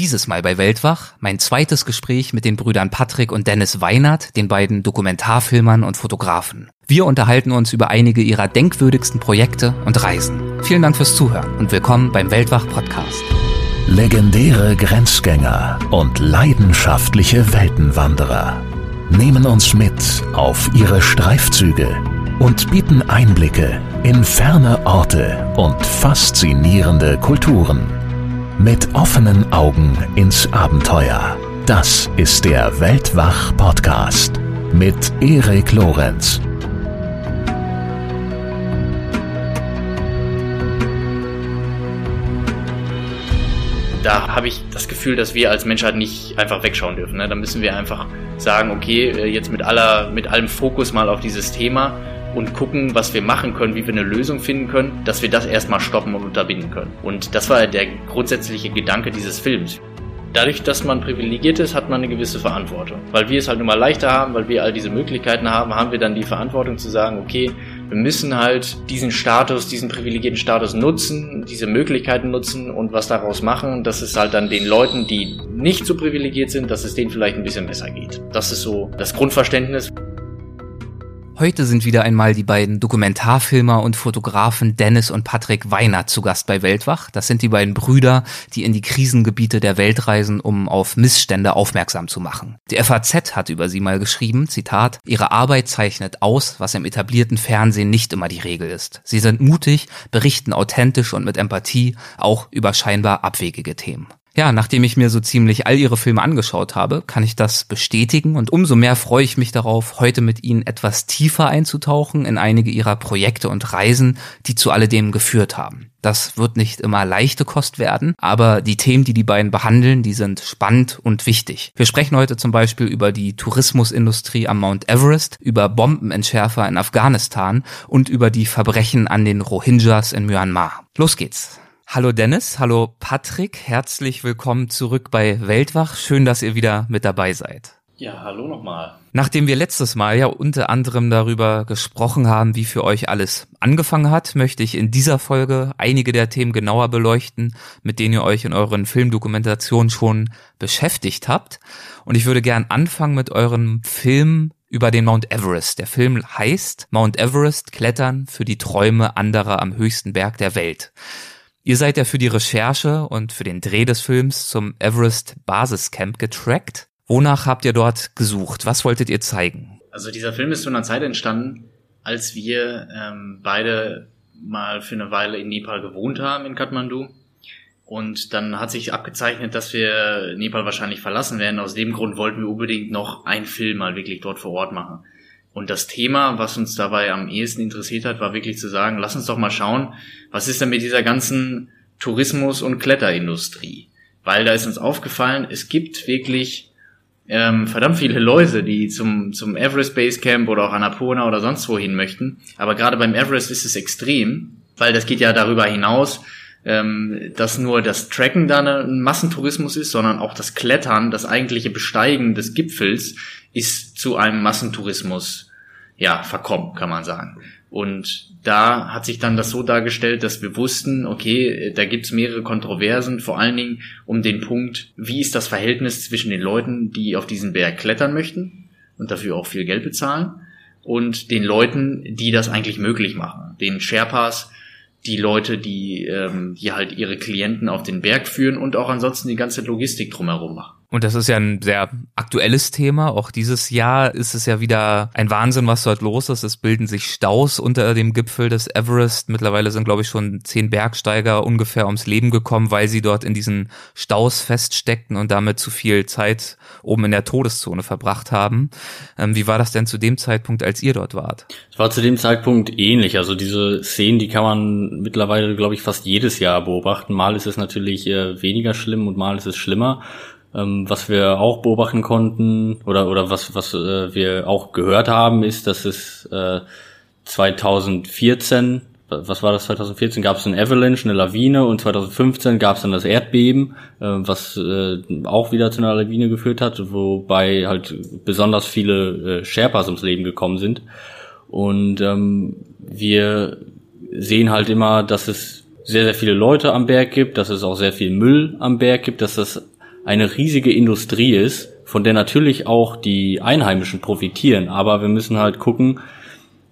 Dieses Mal bei Weltwach mein zweites Gespräch mit den Brüdern Patrick und Dennis Weinert, den beiden Dokumentarfilmern und Fotografen. Wir unterhalten uns über einige ihrer denkwürdigsten Projekte und Reisen. Vielen Dank fürs Zuhören und willkommen beim Weltwach Podcast. Legendäre Grenzgänger und leidenschaftliche Weltenwanderer nehmen uns mit auf ihre Streifzüge und bieten Einblicke in ferne Orte und faszinierende Kulturen. Mit offenen Augen ins Abenteuer. Das ist der Weltwach-Podcast mit Erik Lorenz. da habe ich das Gefühl, dass wir als Menschheit nicht einfach wegschauen dürfen. Ne? Da müssen wir einfach sagen, okay, äh, jetzt mit aller, mit allem Fokus mal auf dieses Thema und gucken, was wir machen können, wie wir eine Lösung finden können, dass wir das erstmal stoppen und unterbinden können. Und das war der grundsätzliche Gedanke dieses Films. Dadurch, dass man privilegiert ist, hat man eine gewisse Verantwortung. Weil wir es halt nun mal leichter haben, weil wir all diese Möglichkeiten haben, haben wir dann die Verantwortung zu sagen, okay, wir müssen halt diesen Status, diesen privilegierten Status nutzen, diese Möglichkeiten nutzen und was daraus machen, dass es halt dann den Leuten, die nicht so privilegiert sind, dass es denen vielleicht ein bisschen besser geht. Das ist so das Grundverständnis. Heute sind wieder einmal die beiden Dokumentarfilmer und Fotografen Dennis und Patrick Weiner zu Gast bei Weltwach. Das sind die beiden Brüder, die in die Krisengebiete der Welt reisen, um auf Missstände aufmerksam zu machen. Die FAZ hat über sie mal geschrieben, Zitat, ihre Arbeit zeichnet aus, was im etablierten Fernsehen nicht immer die Regel ist. Sie sind mutig, berichten authentisch und mit Empathie auch über scheinbar abwegige Themen. Ja, nachdem ich mir so ziemlich all ihre Filme angeschaut habe, kann ich das bestätigen und umso mehr freue ich mich darauf, heute mit ihnen etwas tiefer einzutauchen in einige ihrer Projekte und Reisen, die zu alledem geführt haben. Das wird nicht immer leichte Kost werden, aber die Themen, die die beiden behandeln, die sind spannend und wichtig. Wir sprechen heute zum Beispiel über die Tourismusindustrie am Mount Everest, über Bombenentschärfer in Afghanistan und über die Verbrechen an den Rohingyas in Myanmar. Los geht's! Hallo Dennis, hallo Patrick, herzlich willkommen zurück bei Weltwach. Schön, dass ihr wieder mit dabei seid. Ja, hallo nochmal. Nachdem wir letztes Mal ja unter anderem darüber gesprochen haben, wie für euch alles angefangen hat, möchte ich in dieser Folge einige der Themen genauer beleuchten, mit denen ihr euch in euren Filmdokumentationen schon beschäftigt habt. Und ich würde gern anfangen mit eurem Film über den Mount Everest. Der Film heißt Mount Everest Klettern für die Träume anderer am höchsten Berg der Welt. Ihr seid ja für die Recherche und für den Dreh des Films zum Everest Basiscamp getrackt. Wonach habt ihr dort gesucht? Was wolltet ihr zeigen? Also dieser Film ist zu einer Zeit entstanden, als wir ähm, beide mal für eine Weile in Nepal gewohnt haben, in Kathmandu. Und dann hat sich abgezeichnet, dass wir Nepal wahrscheinlich verlassen werden. Aus dem Grund wollten wir unbedingt noch einen Film mal wirklich dort vor Ort machen. Und das Thema, was uns dabei am ehesten interessiert hat, war wirklich zu sagen, lass uns doch mal schauen, was ist denn mit dieser ganzen Tourismus- und Kletterindustrie? Weil da ist uns aufgefallen, es gibt wirklich ähm, verdammt viele Leute, die zum, zum Everest Base Camp oder auch Annapurna oder sonst wohin möchten. Aber gerade beim Everest ist es extrem, weil das geht ja darüber hinaus, ähm, dass nur das Tracken da ein Massentourismus ist, sondern auch das Klettern, das eigentliche Besteigen des Gipfels ist zu einem Massentourismus ja verkommen, kann man sagen. Und da hat sich dann das so dargestellt, dass wir wussten, okay, da gibt's mehrere Kontroversen, vor allen Dingen um den Punkt, wie ist das Verhältnis zwischen den Leuten, die auf diesen Berg klettern möchten und dafür auch viel Geld bezahlen, und den Leuten, die das eigentlich möglich machen, den Sherpas, die Leute, die, ähm, die halt ihre Klienten auf den Berg führen und auch ansonsten die ganze Logistik drumherum machen. Und das ist ja ein sehr aktuelles Thema. Auch dieses Jahr ist es ja wieder ein Wahnsinn, was dort los ist. Es bilden sich Staus unter dem Gipfel des Everest. Mittlerweile sind, glaube ich, schon zehn Bergsteiger ungefähr ums Leben gekommen, weil sie dort in diesen Staus feststeckten und damit zu viel Zeit oben in der Todeszone verbracht haben. Ähm, wie war das denn zu dem Zeitpunkt, als ihr dort wart? Es war zu dem Zeitpunkt ähnlich. Also diese Szenen, die kann man mittlerweile, glaube ich, fast jedes Jahr beobachten. Mal ist es natürlich äh, weniger schlimm und mal ist es schlimmer. Ähm, was wir auch beobachten konnten oder oder was was äh, wir auch gehört haben, ist, dass es äh, 2014 was war das 2014 gab es eine Avalanche, eine Lawine und 2015 gab es dann das Erdbeben, äh, was äh, auch wieder zu einer Lawine geführt hat, wobei halt besonders viele äh, Sherpas ums Leben gekommen sind. Und ähm, wir sehen halt immer, dass es sehr, sehr viele Leute am Berg gibt, dass es auch sehr viel Müll am Berg gibt, dass das eine riesige Industrie ist, von der natürlich auch die Einheimischen profitieren. Aber wir müssen halt gucken,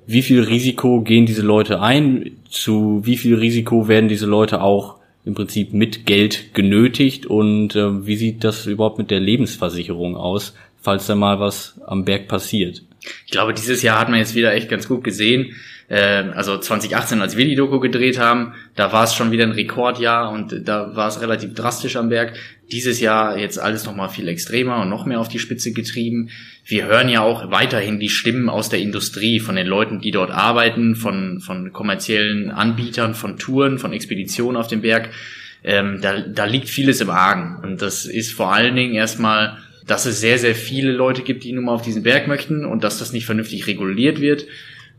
wie viel Risiko gehen diese Leute ein, zu wie viel Risiko werden diese Leute auch im Prinzip mit Geld genötigt und äh, wie sieht das überhaupt mit der Lebensversicherung aus, falls da mal was am Berg passiert. Ich glaube, dieses Jahr hat man jetzt wieder echt ganz gut gesehen. Äh, also 2018, als wir die Doku gedreht haben, da war es schon wieder ein Rekordjahr und da war es relativ drastisch am Berg. Dieses Jahr jetzt alles nochmal viel extremer und noch mehr auf die Spitze getrieben. Wir hören ja auch weiterhin die Stimmen aus der Industrie, von den Leuten, die dort arbeiten, von, von kommerziellen Anbietern, von Touren, von Expeditionen auf dem Berg. Ähm, da, da liegt vieles im Argen. Und das ist vor allen Dingen erstmal dass es sehr, sehr viele Leute gibt, die nun mal auf diesen Berg möchten und dass das nicht vernünftig reguliert wird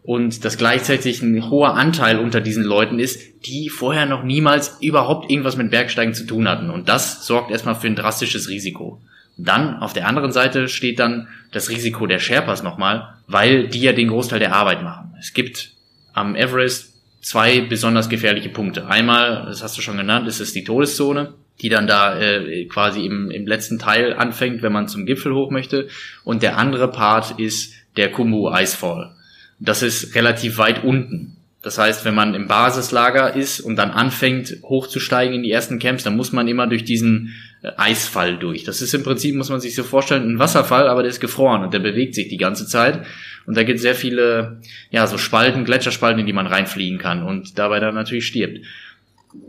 und dass gleichzeitig ein hoher Anteil unter diesen Leuten ist, die vorher noch niemals überhaupt irgendwas mit Bergsteigen zu tun hatten. Und das sorgt erstmal für ein drastisches Risiko. Dann auf der anderen Seite steht dann das Risiko der Sherpas nochmal, weil die ja den Großteil der Arbeit machen. Es gibt am Everest zwei besonders gefährliche Punkte. Einmal, das hast du schon genannt, ist es die Todeszone die dann da äh, quasi im, im letzten Teil anfängt, wenn man zum Gipfel hoch möchte. Und der andere Part ist der Kumbu Icefall. Das ist relativ weit unten. Das heißt, wenn man im Basislager ist und dann anfängt hochzusteigen in die ersten Camps, dann muss man immer durch diesen äh, Eisfall durch. Das ist im Prinzip, muss man sich so vorstellen, ein Wasserfall, aber der ist gefroren und der bewegt sich die ganze Zeit. Und da gibt es sehr viele, ja, so Spalten, Gletscherspalten, in die man reinfliegen kann und dabei dann natürlich stirbt.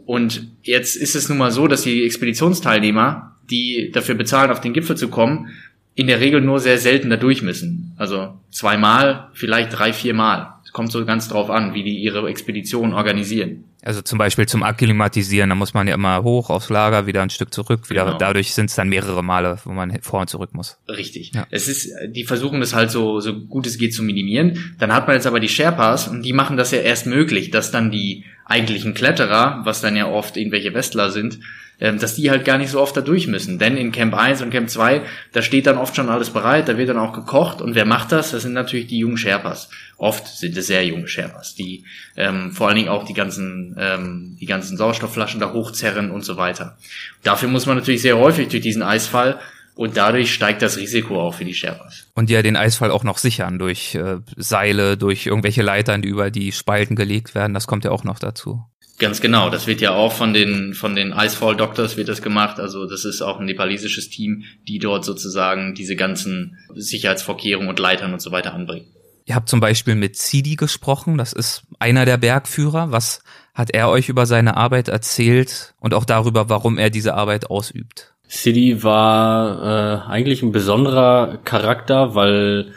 Und jetzt ist es nun mal so, dass die Expeditionsteilnehmer, die dafür bezahlen, auf den Gipfel zu kommen, in der Regel nur sehr selten da durch müssen. Also zweimal, vielleicht drei, viermal. Kommt so ganz drauf an, wie die ihre Expedition organisieren. Also zum Beispiel zum Akklimatisieren, da muss man ja immer hoch aufs Lager, wieder ein Stück zurück, wieder. Genau. Dadurch sind es dann mehrere Male, wo man vor und zurück muss. Richtig. Ja. Es ist, die versuchen das halt so, so gut es geht zu minimieren. Dann hat man jetzt aber die Sherpas und die machen das ja erst möglich, dass dann die eigentlichen Kletterer, was dann ja oft irgendwelche Westler sind, dass die halt gar nicht so oft da durch müssen. Denn in Camp 1 und Camp 2, da steht dann oft schon alles bereit, da wird dann auch gekocht und wer macht das? Das sind natürlich die jungen Sherpas. Oft sind es sehr junge Sherpas, die ähm, vor allen Dingen auch die ganzen, ähm, die ganzen Sauerstoffflaschen da hochzerren und so weiter. Dafür muss man natürlich sehr häufig durch diesen Eisfall und dadurch steigt das Risiko auch für die Sherpas. Und ja den Eisfall auch noch sichern durch äh, Seile, durch irgendwelche Leitern, die über die Spalten gelegt werden. Das kommt ja auch noch dazu. Ganz genau, das wird ja auch von den von den Icefall Doctors wird das gemacht. Also das ist auch ein nepalesisches Team, die dort sozusagen diese ganzen Sicherheitsvorkehrungen und Leitern und so weiter anbringen. Ihr habt zum Beispiel mit Sidi gesprochen, das ist einer der Bergführer. Was hat er euch über seine Arbeit erzählt und auch darüber, warum er diese Arbeit ausübt? Sidi war äh, eigentlich ein besonderer Charakter, weil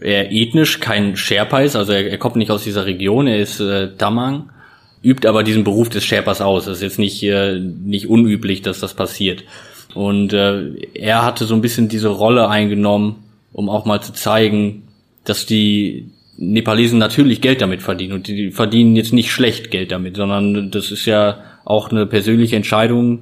er ethnisch kein Sherpa ist, also er, er kommt nicht aus dieser Region, er ist äh, Tamang übt aber diesen Beruf des Sherpas aus. Das ist jetzt nicht, äh, nicht unüblich, dass das passiert. Und äh, er hatte so ein bisschen diese Rolle eingenommen, um auch mal zu zeigen, dass die Nepalesen natürlich Geld damit verdienen. Und die verdienen jetzt nicht schlecht Geld damit, sondern das ist ja auch eine persönliche Entscheidung,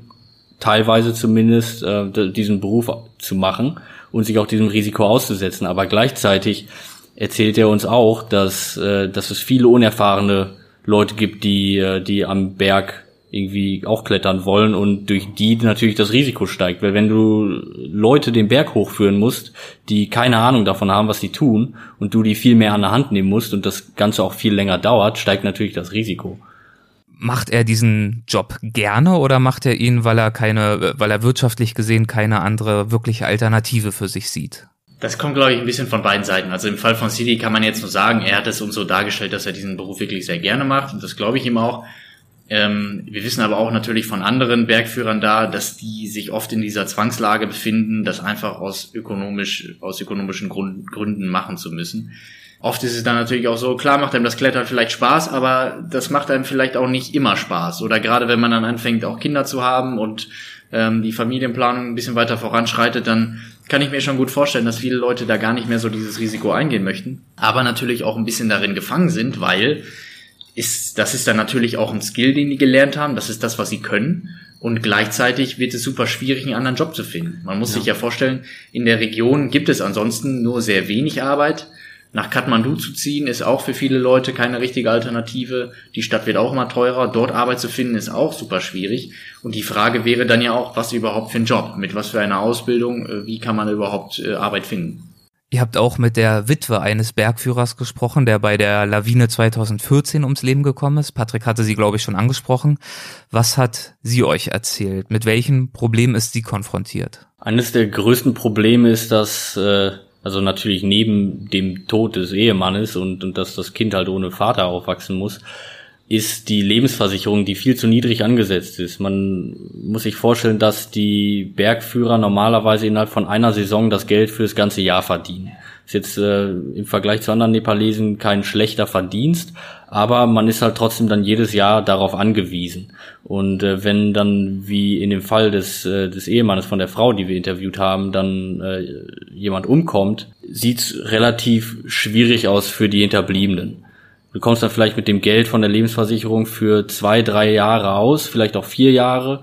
teilweise zumindest, äh, diesen Beruf zu machen und sich auch diesem Risiko auszusetzen. Aber gleichzeitig erzählt er uns auch, dass, äh, dass es viele unerfahrene Leute gibt, die, äh, die am Berg irgendwie auch klettern wollen und durch die natürlich das Risiko steigt. Weil wenn du Leute den Berg hochführen musst, die keine Ahnung davon haben, was sie tun, und du die viel mehr an der Hand nehmen musst und das Ganze auch viel länger dauert, steigt natürlich das Risiko. Macht er diesen Job gerne oder macht er ihn, weil er keine, weil er wirtschaftlich gesehen keine andere wirkliche Alternative für sich sieht? Das kommt, glaube ich, ein bisschen von beiden Seiten. Also im Fall von City kann man jetzt nur sagen, er hat es uns so dargestellt, dass er diesen Beruf wirklich sehr gerne macht. Und das glaube ich ihm auch. Ähm, wir wissen aber auch natürlich von anderen Bergführern da, dass die sich oft in dieser Zwangslage befinden, das einfach aus ökonomisch, aus ökonomischen Grund, Gründen machen zu müssen. Oft ist es dann natürlich auch so, klar macht einem das Klettern vielleicht Spaß, aber das macht einem vielleicht auch nicht immer Spaß. Oder gerade wenn man dann anfängt, auch Kinder zu haben und ähm, die Familienplanung ein bisschen weiter voranschreitet, dann kann ich mir schon gut vorstellen, dass viele Leute da gar nicht mehr so dieses Risiko eingehen möchten, aber natürlich auch ein bisschen darin gefangen sind, weil ist, das ist dann natürlich auch ein Skill, den die gelernt haben, das ist das, was sie können. Und gleichzeitig wird es super schwierig, einen anderen Job zu finden. Man muss ja. sich ja vorstellen, in der Region gibt es ansonsten nur sehr wenig Arbeit. Nach Kathmandu zu ziehen ist auch für viele Leute keine richtige Alternative. Die Stadt wird auch immer teurer. Dort Arbeit zu finden ist auch super schwierig. Und die Frage wäre dann ja auch, was überhaupt für ein Job, mit was für einer Ausbildung, äh, wie kann man überhaupt äh, Arbeit finden? Ihr habt auch mit der Witwe eines Bergführers gesprochen, der bei der Lawine 2014 ums Leben gekommen ist. Patrick hatte sie, glaube ich, schon angesprochen. Was hat sie euch erzählt? Mit welchen Problemen ist sie konfrontiert? Eines der größten Probleme ist, dass äh, also natürlich neben dem Tod des Ehemannes und, und dass das Kind halt ohne Vater aufwachsen muss, ist die Lebensversicherung, die viel zu niedrig angesetzt ist. Man muss sich vorstellen, dass die Bergführer normalerweise innerhalb von einer Saison das Geld für das ganze Jahr verdienen. Ist jetzt äh, im Vergleich zu anderen Nepalesen kein schlechter Verdienst, aber man ist halt trotzdem dann jedes Jahr darauf angewiesen. Und äh, wenn dann, wie in dem Fall des, äh, des Ehemannes von der Frau, die wir interviewt haben, dann äh, jemand umkommt, sieht's relativ schwierig aus für die Hinterbliebenen. Du kommst dann vielleicht mit dem Geld von der Lebensversicherung für zwei, drei Jahre aus, vielleicht auch vier Jahre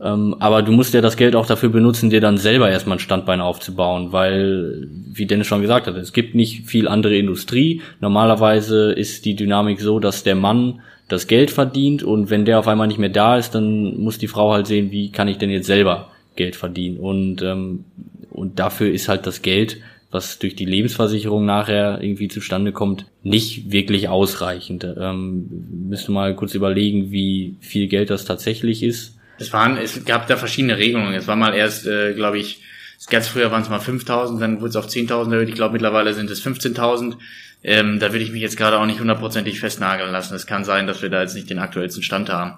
ähm, aber du musst ja das Geld auch dafür benutzen, dir dann selber erstmal ein Standbein aufzubauen, weil, wie Dennis schon gesagt hat, es gibt nicht viel andere Industrie. Normalerweise ist die Dynamik so, dass der Mann das Geld verdient und wenn der auf einmal nicht mehr da ist, dann muss die Frau halt sehen, wie kann ich denn jetzt selber Geld verdienen. Und, ähm, und dafür ist halt das Geld, was durch die Lebensversicherung nachher irgendwie zustande kommt, nicht wirklich ausreichend. Ähm, müsste mal kurz überlegen, wie viel Geld das tatsächlich ist es waren, es gab da verschiedene Regelungen. Es war mal erst, äh, glaube ich, ganz früher waren es mal 5.000, dann wurde es auf 10.000 erhöht. Ich glaube, mittlerweile sind es 15.000. Ähm, da würde ich mich jetzt gerade auch nicht hundertprozentig festnageln lassen. Es kann sein, dass wir da jetzt nicht den aktuellsten Stand haben.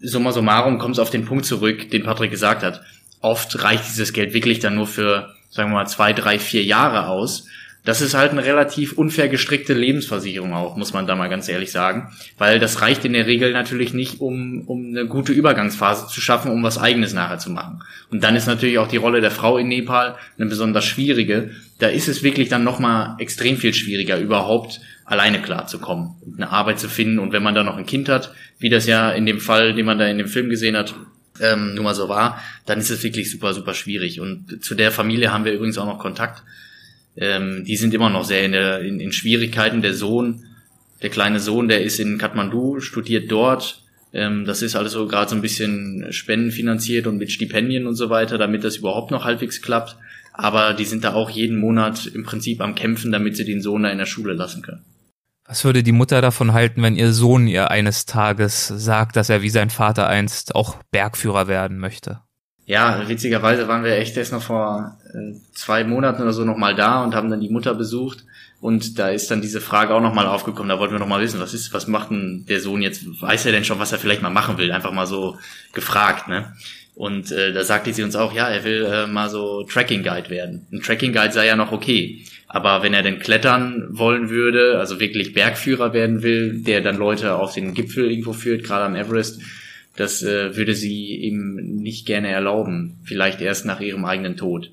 Summa summarum kommt es auf den Punkt zurück, den Patrick gesagt hat. Oft reicht dieses Geld wirklich dann nur für, sagen wir mal, zwei, drei, vier Jahre aus. Das ist halt eine relativ unfair gestrickte Lebensversicherung auch, muss man da mal ganz ehrlich sagen. Weil das reicht in der Regel natürlich nicht, um, um eine gute Übergangsphase zu schaffen, um was eigenes nachher zu machen. Und dann ist natürlich auch die Rolle der Frau in Nepal eine besonders schwierige. Da ist es wirklich dann nochmal extrem viel schwieriger, überhaupt alleine klarzukommen und eine Arbeit zu finden. Und wenn man da noch ein Kind hat, wie das ja in dem Fall, den man da in dem Film gesehen hat, ähm, nun mal so war, dann ist es wirklich super, super schwierig. Und zu der Familie haben wir übrigens auch noch Kontakt ähm, die sind immer noch sehr in, der, in, in Schwierigkeiten. Der Sohn, der kleine Sohn, der ist in Kathmandu, studiert dort. Ähm, das ist alles so gerade so ein bisschen spendenfinanziert und mit Stipendien und so weiter, damit das überhaupt noch halbwegs klappt. Aber die sind da auch jeden Monat im Prinzip am Kämpfen, damit sie den Sohn da in der Schule lassen können. Was würde die Mutter davon halten, wenn ihr Sohn ihr eines Tages sagt, dass er wie sein Vater einst auch Bergführer werden möchte? Ja, witzigerweise waren wir echt erst noch vor äh, zwei Monaten oder so nochmal da und haben dann die Mutter besucht. Und da ist dann diese Frage auch nochmal aufgekommen. Da wollten wir nochmal wissen, was ist, was macht denn der Sohn jetzt? Weiß er denn schon, was er vielleicht mal machen will? Einfach mal so gefragt, ne? Und äh, da sagte sie uns auch, ja, er will äh, mal so Tracking Guide werden. Ein Tracking Guide sei ja noch okay. Aber wenn er denn klettern wollen würde, also wirklich Bergführer werden will, der dann Leute auf den Gipfel irgendwo führt, gerade am Everest, das äh, würde sie ihm nicht gerne erlauben. Vielleicht erst nach ihrem eigenen Tod.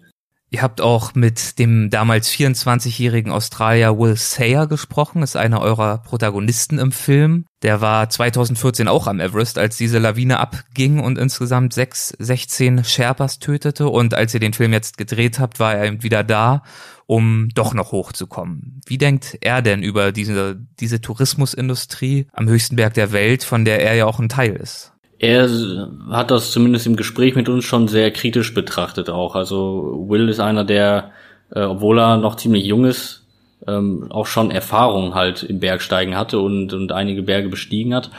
Ihr habt auch mit dem damals 24-jährigen Australier Will Sayer gesprochen, ist einer eurer Protagonisten im Film. Der war 2014 auch am Everest, als diese Lawine abging und insgesamt sechs, 16 Sherpas tötete. Und als ihr den Film jetzt gedreht habt, war er wieder da, um doch noch hochzukommen. Wie denkt er denn über diese, diese Tourismusindustrie am höchsten Berg der Welt, von der er ja auch ein Teil ist? Er hat das zumindest im Gespräch mit uns schon sehr kritisch betrachtet auch. Also Will ist einer, der, äh, obwohl er noch ziemlich jung ist, ähm, auch schon Erfahrung halt im Bergsteigen hatte und, und einige Berge bestiegen hat.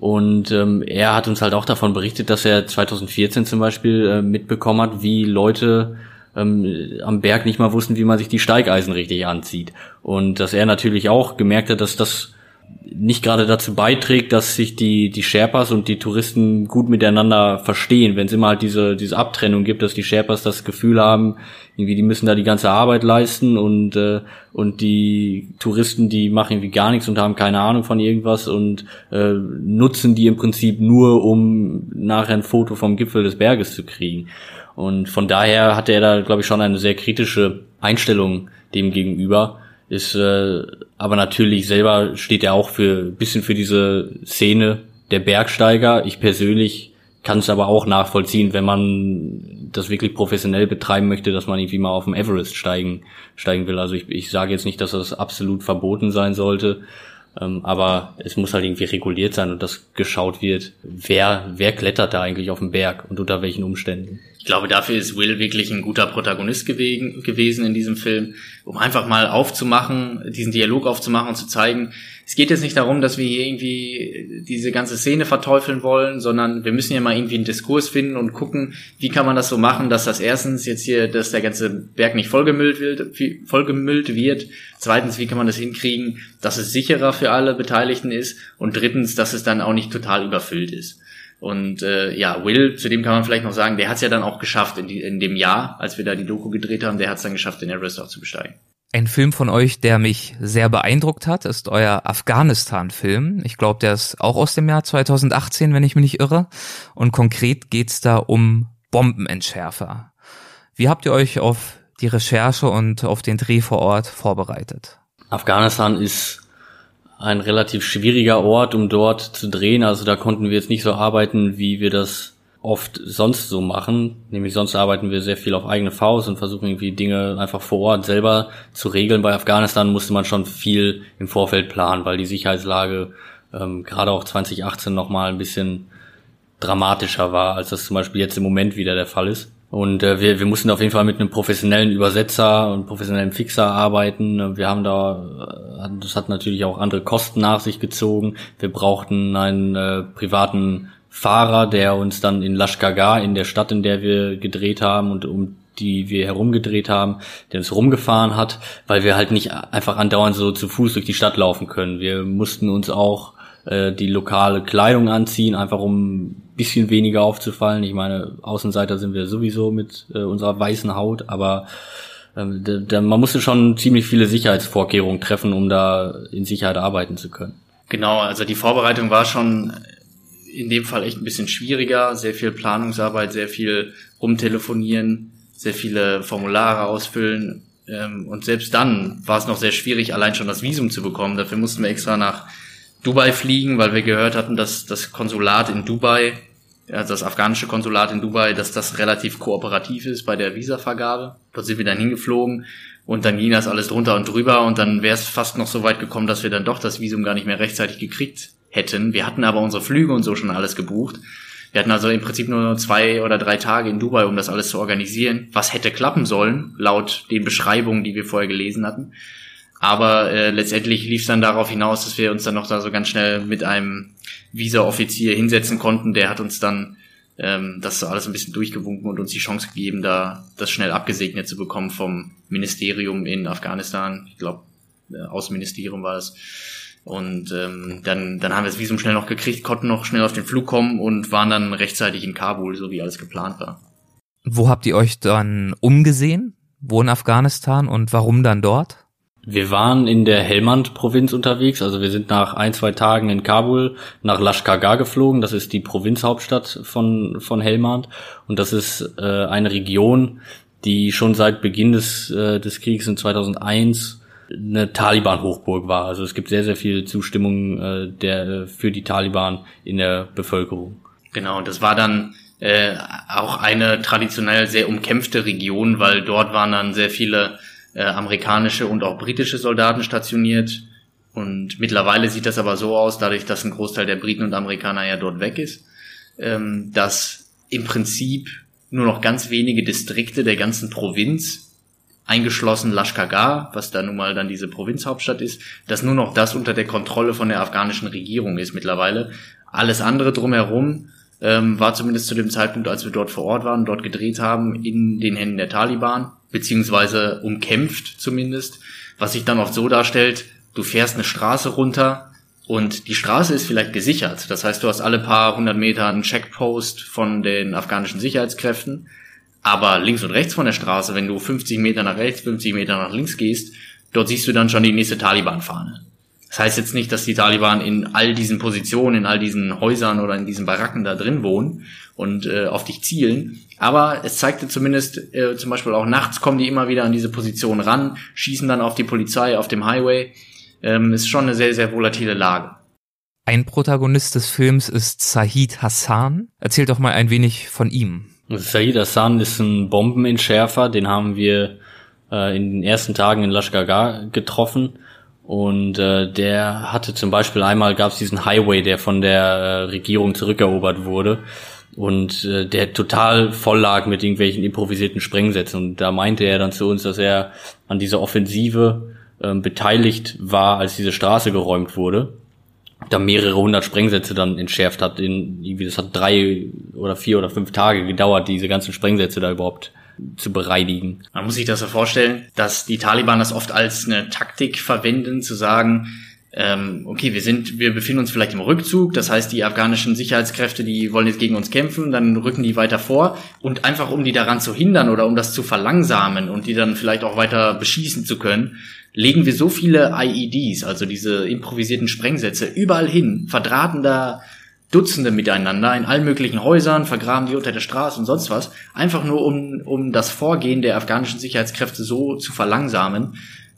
Und ähm, er hat uns halt auch davon berichtet, dass er 2014 zum Beispiel äh, mitbekommen hat, wie Leute ähm, am Berg nicht mal wussten, wie man sich die Steigeisen richtig anzieht. Und dass er natürlich auch gemerkt hat, dass das nicht gerade dazu beiträgt, dass sich die, die Sherpas und die Touristen gut miteinander verstehen, wenn es immer halt diese, diese Abtrennung gibt, dass die Sherpas das Gefühl haben, irgendwie die müssen da die ganze Arbeit leisten und, äh, und die Touristen, die machen irgendwie gar nichts und haben keine Ahnung von irgendwas und äh, nutzen die im Prinzip nur, um nachher ein Foto vom Gipfel des Berges zu kriegen. Und von daher hatte er da, glaube ich, schon eine sehr kritische Einstellung dem gegenüber ist äh, aber natürlich selber steht er auch für bisschen für diese Szene der Bergsteiger. Ich persönlich kann es aber auch nachvollziehen, wenn man das wirklich professionell betreiben möchte, dass man irgendwie mal auf dem Everest steigen, steigen will. Also ich, ich sage jetzt nicht, dass das absolut verboten sein sollte, ähm, aber es muss halt irgendwie reguliert sein und dass geschaut wird, wer, wer klettert da eigentlich auf dem Berg und unter welchen Umständen. Ich glaube, dafür ist Will wirklich ein guter Protagonist gewesen in diesem Film, um einfach mal aufzumachen, diesen Dialog aufzumachen und zu zeigen, es geht jetzt nicht darum, dass wir hier irgendwie diese ganze Szene verteufeln wollen, sondern wir müssen ja mal irgendwie einen Diskurs finden und gucken, wie kann man das so machen, dass das erstens jetzt hier, dass der ganze Berg nicht vollgemüllt wird, vollgemüllt wird. Zweitens, wie kann man das hinkriegen, dass es sicherer für alle Beteiligten ist und drittens, dass es dann auch nicht total überfüllt ist. Und äh, ja, Will, zu dem kann man vielleicht noch sagen, der hat es ja dann auch geschafft in, die, in dem Jahr, als wir da die Doku gedreht haben, der hat es dann geschafft, den Everest auch zu besteigen. Ein Film von euch, der mich sehr beeindruckt hat, ist euer Afghanistan-Film. Ich glaube, der ist auch aus dem Jahr 2018, wenn ich mich nicht irre. Und konkret geht's da um Bombenentschärfer. Wie habt ihr euch auf die Recherche und auf den Dreh vor Ort vorbereitet? Afghanistan ist ein relativ schwieriger Ort, um dort zu drehen. Also da konnten wir jetzt nicht so arbeiten, wie wir das oft sonst so machen. Nämlich sonst arbeiten wir sehr viel auf eigene Faust und versuchen irgendwie Dinge einfach vor Ort selber zu regeln. Bei Afghanistan musste man schon viel im Vorfeld planen, weil die Sicherheitslage ähm, gerade auch 2018 nochmal ein bisschen dramatischer war, als das zum Beispiel jetzt im Moment wieder der Fall ist. Und äh, wir, wir mussten auf jeden Fall mit einem professionellen Übersetzer und professionellen Fixer arbeiten. Wir haben da, äh, das hat natürlich auch andere Kosten nach sich gezogen. Wir brauchten einen äh, privaten Fahrer, der uns dann in Lashkagar, in der Stadt, in der wir gedreht haben und um die wir herumgedreht haben, der uns rumgefahren hat, weil wir halt nicht einfach andauernd so zu Fuß durch die Stadt laufen können. Wir mussten uns auch äh, die lokale Kleidung anziehen, einfach um bisschen weniger aufzufallen. Ich meine, Außenseiter sind wir sowieso mit äh, unserer weißen Haut, aber da, man musste schon ziemlich viele Sicherheitsvorkehrungen treffen, um da in Sicherheit arbeiten zu können. Genau, also die Vorbereitung war schon in dem Fall echt ein bisschen schwieriger. Sehr viel Planungsarbeit, sehr viel rumtelefonieren, sehr viele Formulare ausfüllen. Ähm, und selbst dann war es noch sehr schwierig, allein schon das Visum zu bekommen. Dafür mussten wir extra nach Dubai fliegen, weil wir gehört hatten, dass das Konsulat in Dubai, also das afghanische Konsulat in Dubai, dass das relativ kooperativ ist bei der Visavergabe. Dort sind wir dann hingeflogen und dann ging das alles drunter und drüber und dann wäre es fast noch so weit gekommen, dass wir dann doch das Visum gar nicht mehr rechtzeitig gekriegt hätten. Wir hatten aber unsere Flüge und so schon alles gebucht. Wir hatten also im Prinzip nur zwei oder drei Tage in Dubai, um das alles zu organisieren, was hätte klappen sollen, laut den Beschreibungen, die wir vorher gelesen hatten. Aber äh, letztendlich lief es dann darauf hinaus, dass wir uns dann noch da so ganz schnell mit einem Visa-Offizier hinsetzen konnten. Der hat uns dann ähm, das alles ein bisschen durchgewunken und uns die Chance gegeben, da das schnell abgesegnet zu bekommen vom Ministerium in Afghanistan. Ich glaube, äh, Außenministerium war es. Und ähm, dann, dann haben wir das Visum schnell noch gekriegt, konnten noch schnell auf den Flug kommen und waren dann rechtzeitig in Kabul, so wie alles geplant war. Wo habt ihr euch dann umgesehen? Wo in Afghanistan und warum dann dort? Wir waren in der Helmand-Provinz unterwegs, also wir sind nach ein, zwei Tagen in Kabul nach Lashkargah geflogen, das ist die Provinzhauptstadt von, von Helmand und das ist äh, eine Region, die schon seit Beginn des, äh, des Kriegs in 2001 eine Taliban-Hochburg war. Also es gibt sehr, sehr viel Zustimmung äh, der, für die Taliban in der Bevölkerung. Genau, das war dann äh, auch eine traditionell sehr umkämpfte Region, weil dort waren dann sehr viele äh, amerikanische und auch britische Soldaten stationiert. Und mittlerweile sieht das aber so aus, dadurch, dass ein Großteil der Briten und Amerikaner ja dort weg ist, ähm, dass im Prinzip nur noch ganz wenige Distrikte der ganzen Provinz eingeschlossen Lashkargah, was da nun mal dann diese Provinzhauptstadt ist, dass nur noch das unter der Kontrolle von der afghanischen Regierung ist mittlerweile. Alles andere drumherum ähm, war zumindest zu dem Zeitpunkt, als wir dort vor Ort waren, dort gedreht haben, in den Händen der Taliban, beziehungsweise umkämpft zumindest, was sich dann oft so darstellt, du fährst eine Straße runter und die Straße ist vielleicht gesichert. Das heißt, du hast alle paar hundert Meter einen Checkpost von den afghanischen Sicherheitskräften aber links und rechts von der Straße, wenn du 50 Meter nach rechts, 50 Meter nach links gehst, dort siehst du dann schon die nächste Taliban-Fahne. Das heißt jetzt nicht, dass die Taliban in all diesen Positionen, in all diesen Häusern oder in diesen Baracken da drin wohnen und äh, auf dich zielen. Aber es zeigte zumindest, äh, zum Beispiel auch nachts kommen die immer wieder an diese Position ran, schießen dann auf die Polizei auf dem Highway. Ähm, ist schon eine sehr, sehr volatile Lage. Ein Protagonist des Films ist Zahid Hassan. Erzähl doch mal ein wenig von ihm. Said Hassan ist ein Bombenentschärfer, den haben wir äh, in den ersten Tagen in Lashkar getroffen. Und äh, der hatte zum Beispiel einmal gab es diesen Highway, der von der äh, Regierung zurückerobert wurde und äh, der total voll lag mit irgendwelchen improvisierten Sprengsätzen. Und da meinte er dann zu uns, dass er an dieser Offensive äh, beteiligt war, als diese Straße geräumt wurde. Da mehrere hundert Sprengsätze dann entschärft hat. In, irgendwie, das hat drei oder vier oder fünf Tage gedauert, diese ganzen Sprengsätze da überhaupt zu bereinigen. Man muss sich das so vorstellen, dass die Taliban das oft als eine Taktik verwenden, zu sagen, ähm, okay, wir sind, wir befinden uns vielleicht im Rückzug, das heißt, die afghanischen Sicherheitskräfte, die wollen jetzt gegen uns kämpfen, dann rücken die weiter vor. Und einfach um die daran zu hindern oder um das zu verlangsamen und die dann vielleicht auch weiter beschießen zu können, legen wir so viele IEDs, also diese improvisierten Sprengsätze, überall hin, verdrahten da Dutzende miteinander in allen möglichen Häusern, vergraben die unter der Straße und sonst was, einfach nur um, um das Vorgehen der afghanischen Sicherheitskräfte so zu verlangsamen,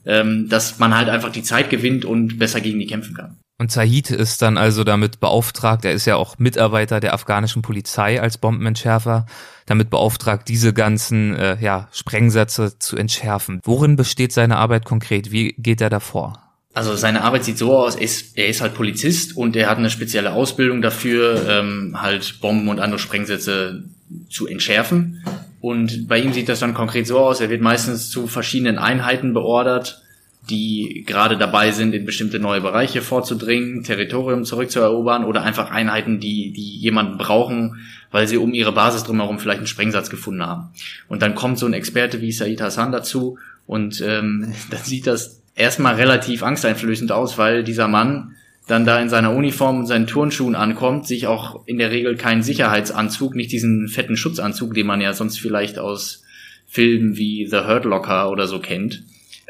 ähm, dass man halt einfach die Zeit gewinnt und besser gegen die kämpfen kann. Und Zahid ist dann also damit beauftragt, er ist ja auch Mitarbeiter der afghanischen Polizei als Bombenentschärfer, damit beauftragt, diese ganzen äh, ja, Sprengsätze zu entschärfen. Worin besteht seine Arbeit konkret? Wie geht er davor? Also seine Arbeit sieht so aus, er ist, er ist halt Polizist und er hat eine spezielle Ausbildung dafür, ähm, halt Bomben und andere Sprengsätze zu entschärfen. Und bei ihm sieht das dann konkret so aus, er wird meistens zu verschiedenen Einheiten beordert, die gerade dabei sind, in bestimmte neue Bereiche vorzudringen, Territorium zurückzuerobern oder einfach Einheiten, die, die jemanden brauchen, weil sie um ihre Basis drumherum vielleicht einen Sprengsatz gefunden haben. Und dann kommt so ein Experte wie Said Hassan dazu und ähm, dann sieht das erstmal relativ angsteinflößend aus, weil dieser Mann dann da in seiner Uniform und seinen Turnschuhen ankommt, sich auch in der Regel keinen Sicherheitsanzug, nicht diesen fetten Schutzanzug, den man ja sonst vielleicht aus Filmen wie The Hurt Locker oder so kennt,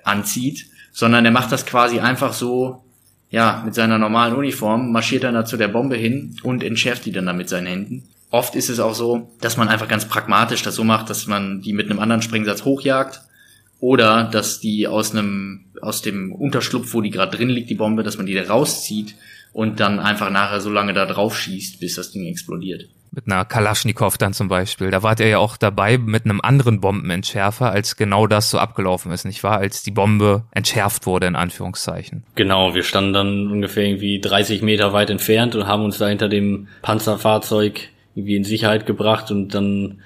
anzieht, sondern er macht das quasi einfach so, ja, mit seiner normalen Uniform, marschiert dann da zu der Bombe hin und entschärft die dann da mit seinen Händen. Oft ist es auch so, dass man einfach ganz pragmatisch das so macht, dass man die mit einem anderen Sprengsatz hochjagt oder dass die aus einem aus dem Unterschlupf, wo die gerade drin liegt, die Bombe, dass man die da rauszieht und dann einfach nachher so lange da drauf schießt, bis das Ding explodiert. Mit einer Kalaschnikow dann zum Beispiel. Da wart ihr ja auch dabei mit einem anderen Bombenentschärfer, als genau das so abgelaufen ist, nicht wahr? Als die Bombe entschärft wurde, in Anführungszeichen. Genau, wir standen dann ungefähr irgendwie 30 Meter weit entfernt und haben uns da hinter dem Panzerfahrzeug irgendwie in Sicherheit gebracht und dann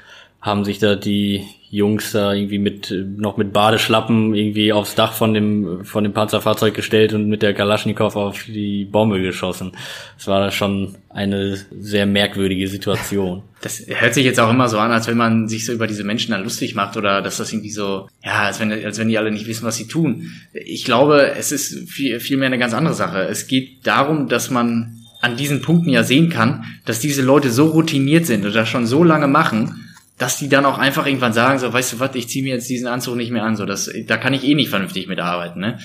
haben sich da die Jungs da irgendwie mit noch mit Badeschlappen irgendwie aufs Dach von dem von dem Panzerfahrzeug gestellt und mit der Kalaschnikow auf die Bombe geschossen. Das war schon eine sehr merkwürdige Situation. Das hört sich jetzt auch immer so an, als wenn man sich so über diese Menschen dann lustig macht oder dass das irgendwie so, ja, als wenn, als wenn die alle nicht wissen, was sie tun. Ich glaube, es ist viel, viel mehr eine ganz andere Sache. Es geht darum, dass man an diesen Punkten ja sehen kann, dass diese Leute so routiniert sind oder schon so lange machen, dass die dann auch einfach irgendwann sagen, so, weißt du was, ich ziehe mir jetzt diesen Anzug nicht mehr an, so, das, da kann ich eh nicht vernünftig mitarbeiten, ne?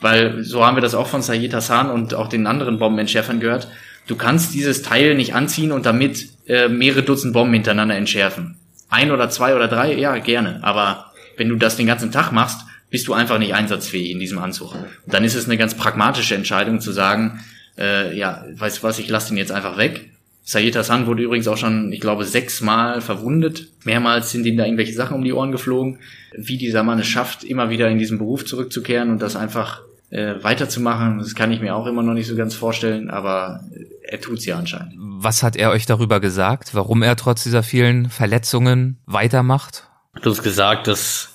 Weil so haben wir das auch von Sayed Hassan und auch den anderen Bombenentschärfern gehört. Du kannst dieses Teil nicht anziehen und damit äh, mehrere Dutzend Bomben hintereinander entschärfen. Ein oder zwei oder drei, ja, gerne. Aber wenn du das den ganzen Tag machst, bist du einfach nicht einsatzfähig in diesem Anzug. Und dann ist es eine ganz pragmatische Entscheidung zu sagen, äh, ja, weißt du was, ich lasse den jetzt einfach weg Sayed Hassan wurde übrigens auch schon, ich glaube, sechsmal verwundet. Mehrmals sind ihm da irgendwelche Sachen um die Ohren geflogen. Wie dieser Mann es schafft, immer wieder in diesen Beruf zurückzukehren und das einfach äh, weiterzumachen, das kann ich mir auch immer noch nicht so ganz vorstellen, aber er tut's ja anscheinend. Was hat er euch darüber gesagt, warum er trotz dieser vielen Verletzungen weitermacht? Du hast gesagt, dass,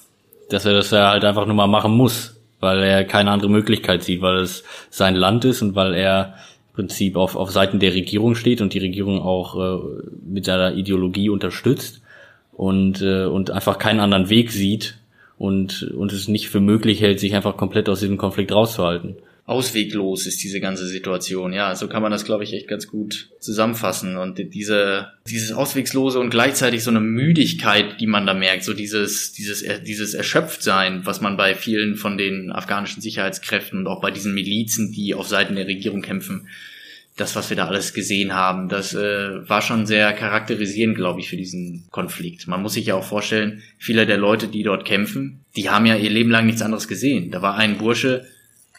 dass er das ja halt einfach nur mal machen muss, weil er keine andere Möglichkeit sieht, weil es sein Land ist und weil er Prinzip auf, auf Seiten der Regierung steht und die Regierung auch äh, mit seiner Ideologie unterstützt und, äh, und einfach keinen anderen Weg sieht und, und es nicht für möglich hält, sich einfach komplett aus diesem Konflikt rauszuhalten. Ausweglos ist diese ganze Situation. Ja, so kann man das, glaube ich, echt ganz gut zusammenfassen. Und diese, dieses Auswegslose und gleichzeitig so eine Müdigkeit, die man da merkt, so dieses, dieses, dieses Erschöpftsein, was man bei vielen von den afghanischen Sicherheitskräften und auch bei diesen Milizen, die auf Seiten der Regierung kämpfen, das, was wir da alles gesehen haben, das äh, war schon sehr charakterisierend, glaube ich, für diesen Konflikt. Man muss sich ja auch vorstellen, viele der Leute, die dort kämpfen, die haben ja ihr Leben lang nichts anderes gesehen. Da war ein Bursche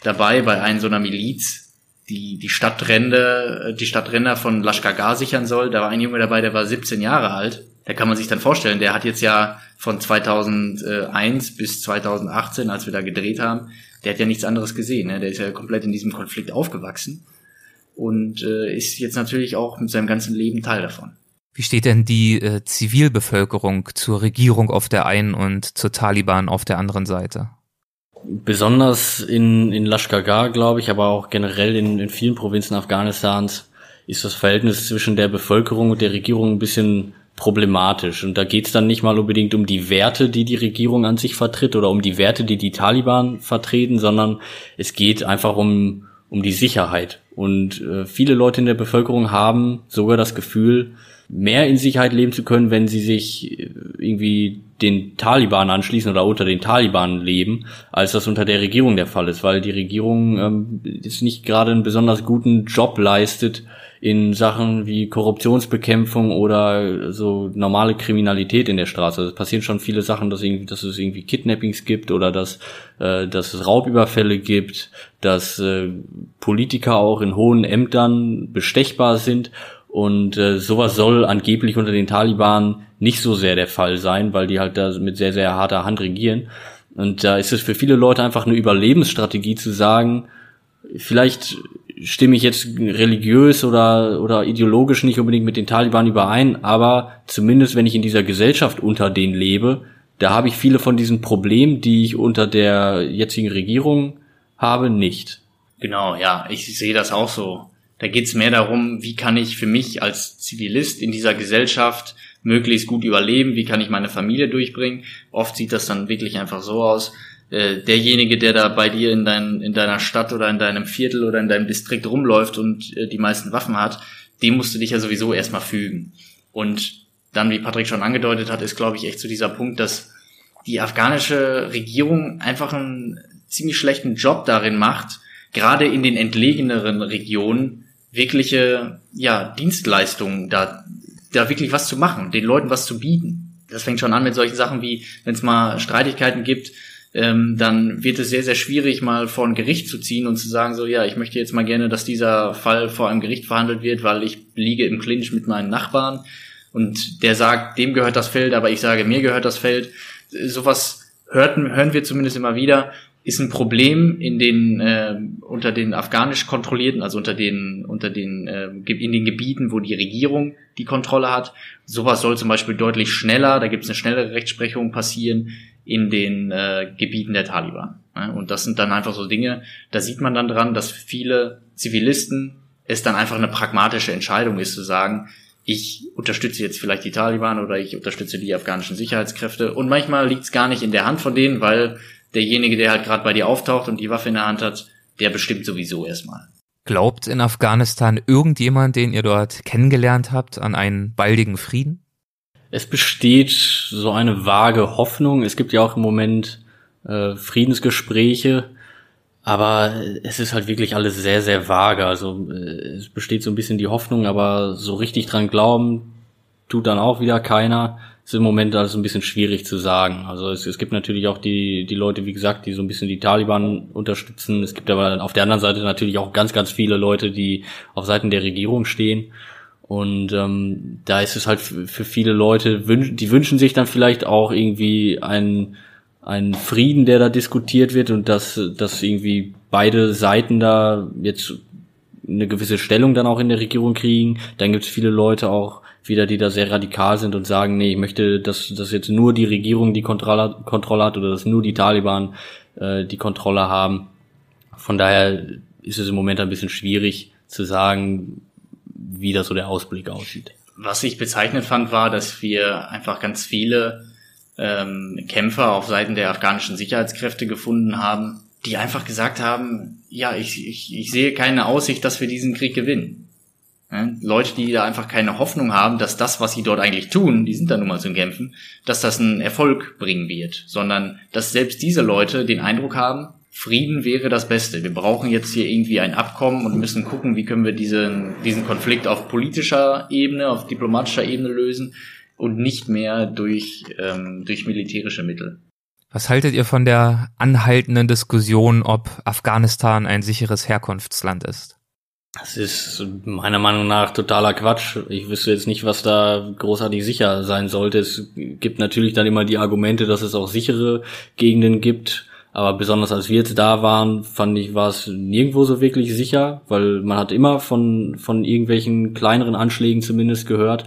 dabei bei einer so einer Miliz, die die Stadtränder, die Stadtränder von Lashkar sichern soll. Da war ein Junge dabei, der war 17 Jahre alt. Da kann man sich dann vorstellen, der hat jetzt ja von 2001 bis 2018, als wir da gedreht haben, der hat ja nichts anderes gesehen. Ne? Der ist ja komplett in diesem Konflikt aufgewachsen und äh, ist jetzt natürlich auch mit seinem ganzen Leben Teil davon. Wie steht denn die äh, Zivilbevölkerung zur Regierung auf der einen und zur Taliban auf der anderen Seite? Besonders in, in Lashkar, glaube ich, aber auch generell in, in vielen Provinzen Afghanistans ist das Verhältnis zwischen der Bevölkerung und der Regierung ein bisschen problematisch. Und da geht es dann nicht mal unbedingt um die Werte, die die Regierung an sich vertritt oder um die Werte, die die Taliban vertreten, sondern es geht einfach um, um die Sicherheit. Und äh, viele Leute in der Bevölkerung haben sogar das Gefühl, mehr in Sicherheit leben zu können, wenn sie sich äh, irgendwie den Taliban anschließen oder unter den Taliban leben, als das unter der Regierung der Fall ist, weil die Regierung ähm, jetzt nicht gerade einen besonders guten Job leistet, in Sachen wie Korruptionsbekämpfung oder so normale Kriminalität in der Straße. Also es passieren schon viele Sachen, dass, irgendwie, dass es irgendwie Kidnappings gibt oder dass, äh, dass es Raubüberfälle gibt, dass äh, Politiker auch in hohen Ämtern bestechbar sind. Und äh, sowas soll angeblich unter den Taliban nicht so sehr der Fall sein, weil die halt da mit sehr, sehr harter Hand regieren. Und da ist es für viele Leute einfach eine Überlebensstrategie zu sagen, vielleicht stimme ich jetzt religiös oder, oder ideologisch nicht unbedingt mit den Taliban überein, aber zumindest wenn ich in dieser Gesellschaft unter denen lebe, da habe ich viele von diesen Problemen, die ich unter der jetzigen Regierung habe, nicht. Genau, ja, ich sehe das auch so. Da geht's mehr darum, wie kann ich für mich als Zivilist in dieser Gesellschaft möglichst gut überleben, wie kann ich meine Familie durchbringen. Oft sieht das dann wirklich einfach so aus, äh, derjenige, der da bei dir in, dein, in deiner Stadt oder in deinem Viertel oder in deinem Distrikt rumläuft und äh, die meisten Waffen hat, dem musst du dich ja sowieso erstmal fügen. Und dann, wie Patrick schon angedeutet hat, ist, glaube ich, echt so dieser Punkt, dass die afghanische Regierung einfach einen ziemlich schlechten Job darin macht, gerade in den entlegeneren Regionen wirkliche ja, Dienstleistungen da, da wirklich was zu machen, den Leuten was zu bieten. Das fängt schon an mit solchen Sachen wie, wenn es mal Streitigkeiten gibt, ähm, dann wird es sehr, sehr schwierig, mal vor ein Gericht zu ziehen und zu sagen, so, ja, ich möchte jetzt mal gerne, dass dieser Fall vor einem Gericht verhandelt wird, weil ich liege im Clinch mit meinen Nachbarn und der sagt, dem gehört das Feld, aber ich sage, mir gehört das Feld. Sowas hörten, hören wir zumindest immer wieder, ist ein Problem in den äh, unter den afghanisch kontrollierten, also unter den unter den äh, in den Gebieten, wo die Regierung die Kontrolle hat. Sowas soll zum Beispiel deutlich schneller, da gibt es eine schnellere Rechtsprechung passieren in den äh, Gebieten der Taliban. Ja, und das sind dann einfach so Dinge, da sieht man dann dran, dass viele Zivilisten es dann einfach eine pragmatische Entscheidung ist zu sagen, ich unterstütze jetzt vielleicht die Taliban oder ich unterstütze die afghanischen Sicherheitskräfte. Und manchmal liegt es gar nicht in der Hand von denen, weil derjenige, der halt gerade bei dir auftaucht und die Waffe in der Hand hat, der bestimmt sowieso erstmal. Glaubt in Afghanistan irgendjemand, den ihr dort kennengelernt habt, an einen baldigen Frieden? es besteht so eine vage Hoffnung. Es gibt ja auch im Moment äh, Friedensgespräche, aber es ist halt wirklich alles sehr, sehr vage. Also äh, es besteht so ein bisschen die Hoffnung, aber so richtig dran glauben tut dann auch wieder keiner. Ist im Moment alles ein bisschen schwierig zu sagen. Also es, es gibt natürlich auch die, die Leute, wie gesagt, die so ein bisschen die Taliban unterstützen. Es gibt aber auf der anderen Seite natürlich auch ganz, ganz viele Leute, die auf Seiten der Regierung stehen. Und ähm, da ist es halt für viele Leute, die wünschen sich dann vielleicht auch irgendwie einen, einen Frieden, der da diskutiert wird und dass, dass irgendwie beide Seiten da jetzt eine gewisse Stellung dann auch in der Regierung kriegen. Dann gibt es viele Leute auch wieder, die da sehr radikal sind und sagen, nee, ich möchte, dass, dass jetzt nur die Regierung die Kontrolle, Kontrolle hat oder dass nur die Taliban äh, die Kontrolle haben. Von daher ist es im Moment ein bisschen schwierig zu sagen, wie da so der Ausblick aussieht. Was ich bezeichnet fand, war, dass wir einfach ganz viele ähm, Kämpfer auf Seiten der afghanischen Sicherheitskräfte gefunden haben, die einfach gesagt haben, ja, ich, ich, ich sehe keine Aussicht, dass wir diesen Krieg gewinnen. Leute, die da einfach keine Hoffnung haben, dass das, was sie dort eigentlich tun, die sind da nun mal zum Kämpfen, dass das einen Erfolg bringen wird, sondern dass selbst diese Leute den Eindruck haben, Frieden wäre das Beste. Wir brauchen jetzt hier irgendwie ein Abkommen und müssen gucken, wie können wir diesen, diesen Konflikt auf politischer Ebene, auf diplomatischer Ebene lösen und nicht mehr durch, ähm, durch militärische Mittel. Was haltet ihr von der anhaltenden Diskussion, ob Afghanistan ein sicheres Herkunftsland ist? Das ist meiner Meinung nach totaler Quatsch. Ich wüsste jetzt nicht, was da großartig sicher sein sollte. Es gibt natürlich dann immer die Argumente, dass es auch sichere Gegenden gibt. Aber besonders als wir jetzt da waren, fand ich, war es nirgendwo so wirklich sicher, weil man hat immer von, von irgendwelchen kleineren Anschlägen zumindest gehört.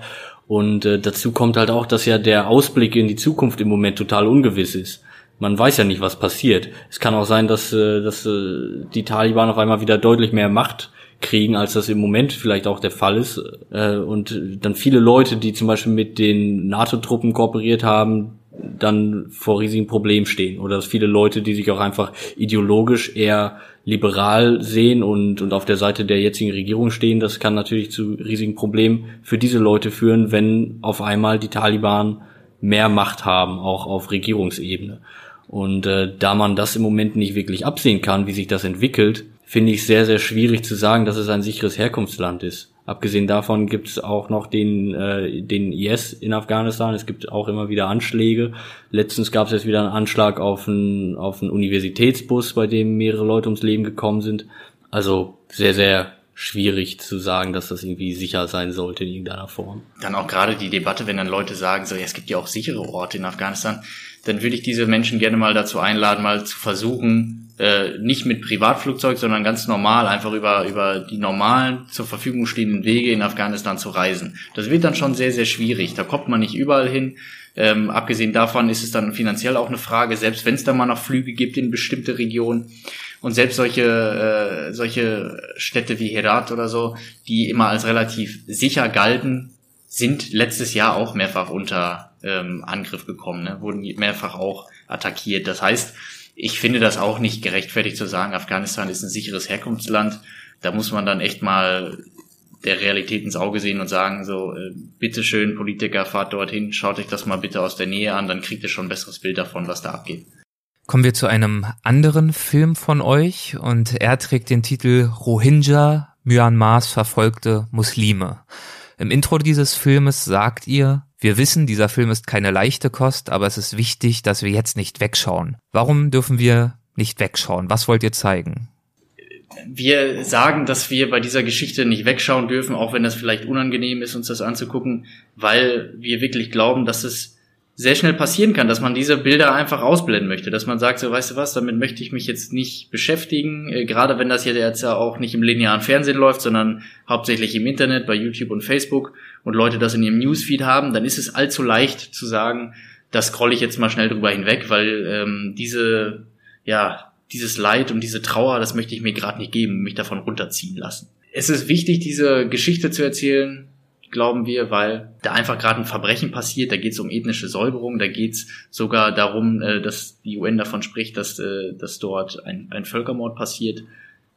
Und äh, dazu kommt halt auch, dass ja der Ausblick in die Zukunft im Moment total ungewiss ist. Man weiß ja nicht, was passiert. Es kann auch sein, dass, äh, dass äh, die Taliban auf einmal wieder deutlich mehr Macht kriegen, als das im Moment vielleicht auch der Fall ist. Äh, und dann viele Leute, die zum Beispiel mit den NATO-Truppen kooperiert haben, dann vor riesigen Problemen stehen. Oder dass viele Leute, die sich auch einfach ideologisch eher liberal sehen und, und auf der Seite der jetzigen Regierung stehen, das kann natürlich zu riesigen Problemen für diese Leute führen, wenn auf einmal die Taliban mehr Macht haben, auch auf Regierungsebene. Und äh, da man das im Moment nicht wirklich absehen kann, wie sich das entwickelt, finde ich sehr, sehr schwierig zu sagen, dass es ein sicheres Herkunftsland ist. Abgesehen davon gibt es auch noch den, äh, den IS in Afghanistan. Es gibt auch immer wieder Anschläge. Letztens gab es jetzt wieder einen Anschlag auf einen, auf einen Universitätsbus, bei dem mehrere Leute ums Leben gekommen sind. Also sehr, sehr schwierig zu sagen, dass das irgendwie sicher sein sollte in irgendeiner Form. Dann auch gerade die Debatte, wenn dann Leute sagen, so ja, es gibt ja auch sichere Orte in Afghanistan, dann würde ich diese Menschen gerne mal dazu einladen, mal zu versuchen, äh, nicht mit Privatflugzeug, sondern ganz normal einfach über, über die normalen zur Verfügung stehenden Wege in Afghanistan zu reisen. Das wird dann schon sehr, sehr schwierig. Da kommt man nicht überall hin. Ähm, abgesehen davon ist es dann finanziell auch eine Frage, selbst wenn es da mal noch Flüge gibt in bestimmte Regionen. Und selbst solche, äh, solche Städte wie Herat oder so, die immer als relativ sicher galten, sind letztes Jahr auch mehrfach unter ähm, Angriff gekommen, ne? wurden mehrfach auch attackiert. Das heißt, ich finde das auch nicht gerechtfertigt zu sagen, Afghanistan ist ein sicheres Herkunftsland. Da muss man dann echt mal der Realität ins Auge sehen und sagen, so, äh, bitteschön, Politiker, fahrt dorthin, schaut euch das mal bitte aus der Nähe an, dann kriegt ihr schon ein besseres Bild davon, was da abgeht. Kommen wir zu einem anderen Film von euch und er trägt den Titel Rohingya, Myanmars verfolgte Muslime. Im Intro dieses Filmes sagt ihr, wir wissen, dieser Film ist keine leichte Kost, aber es ist wichtig, dass wir jetzt nicht wegschauen. Warum dürfen wir nicht wegschauen? Was wollt ihr zeigen? Wir sagen, dass wir bei dieser Geschichte nicht wegschauen dürfen, auch wenn das vielleicht unangenehm ist, uns das anzugucken, weil wir wirklich glauben, dass es sehr schnell passieren kann, dass man diese Bilder einfach ausblenden möchte, dass man sagt, so weißt du was, damit möchte ich mich jetzt nicht beschäftigen, äh, gerade wenn das jetzt ja auch nicht im linearen Fernsehen läuft, sondern hauptsächlich im Internet, bei YouTube und Facebook und Leute das in ihrem Newsfeed haben, dann ist es allzu leicht zu sagen, das scrolle ich jetzt mal schnell drüber hinweg, weil ähm, diese, ja, dieses Leid und diese Trauer, das möchte ich mir gerade nicht geben, mich davon runterziehen lassen. Es ist wichtig, diese Geschichte zu erzählen, glauben wir, weil da einfach gerade ein Verbrechen passiert, da geht es um ethnische Säuberung, da geht es sogar darum, äh, dass die UN davon spricht, dass, äh, dass dort ein, ein Völkermord passiert.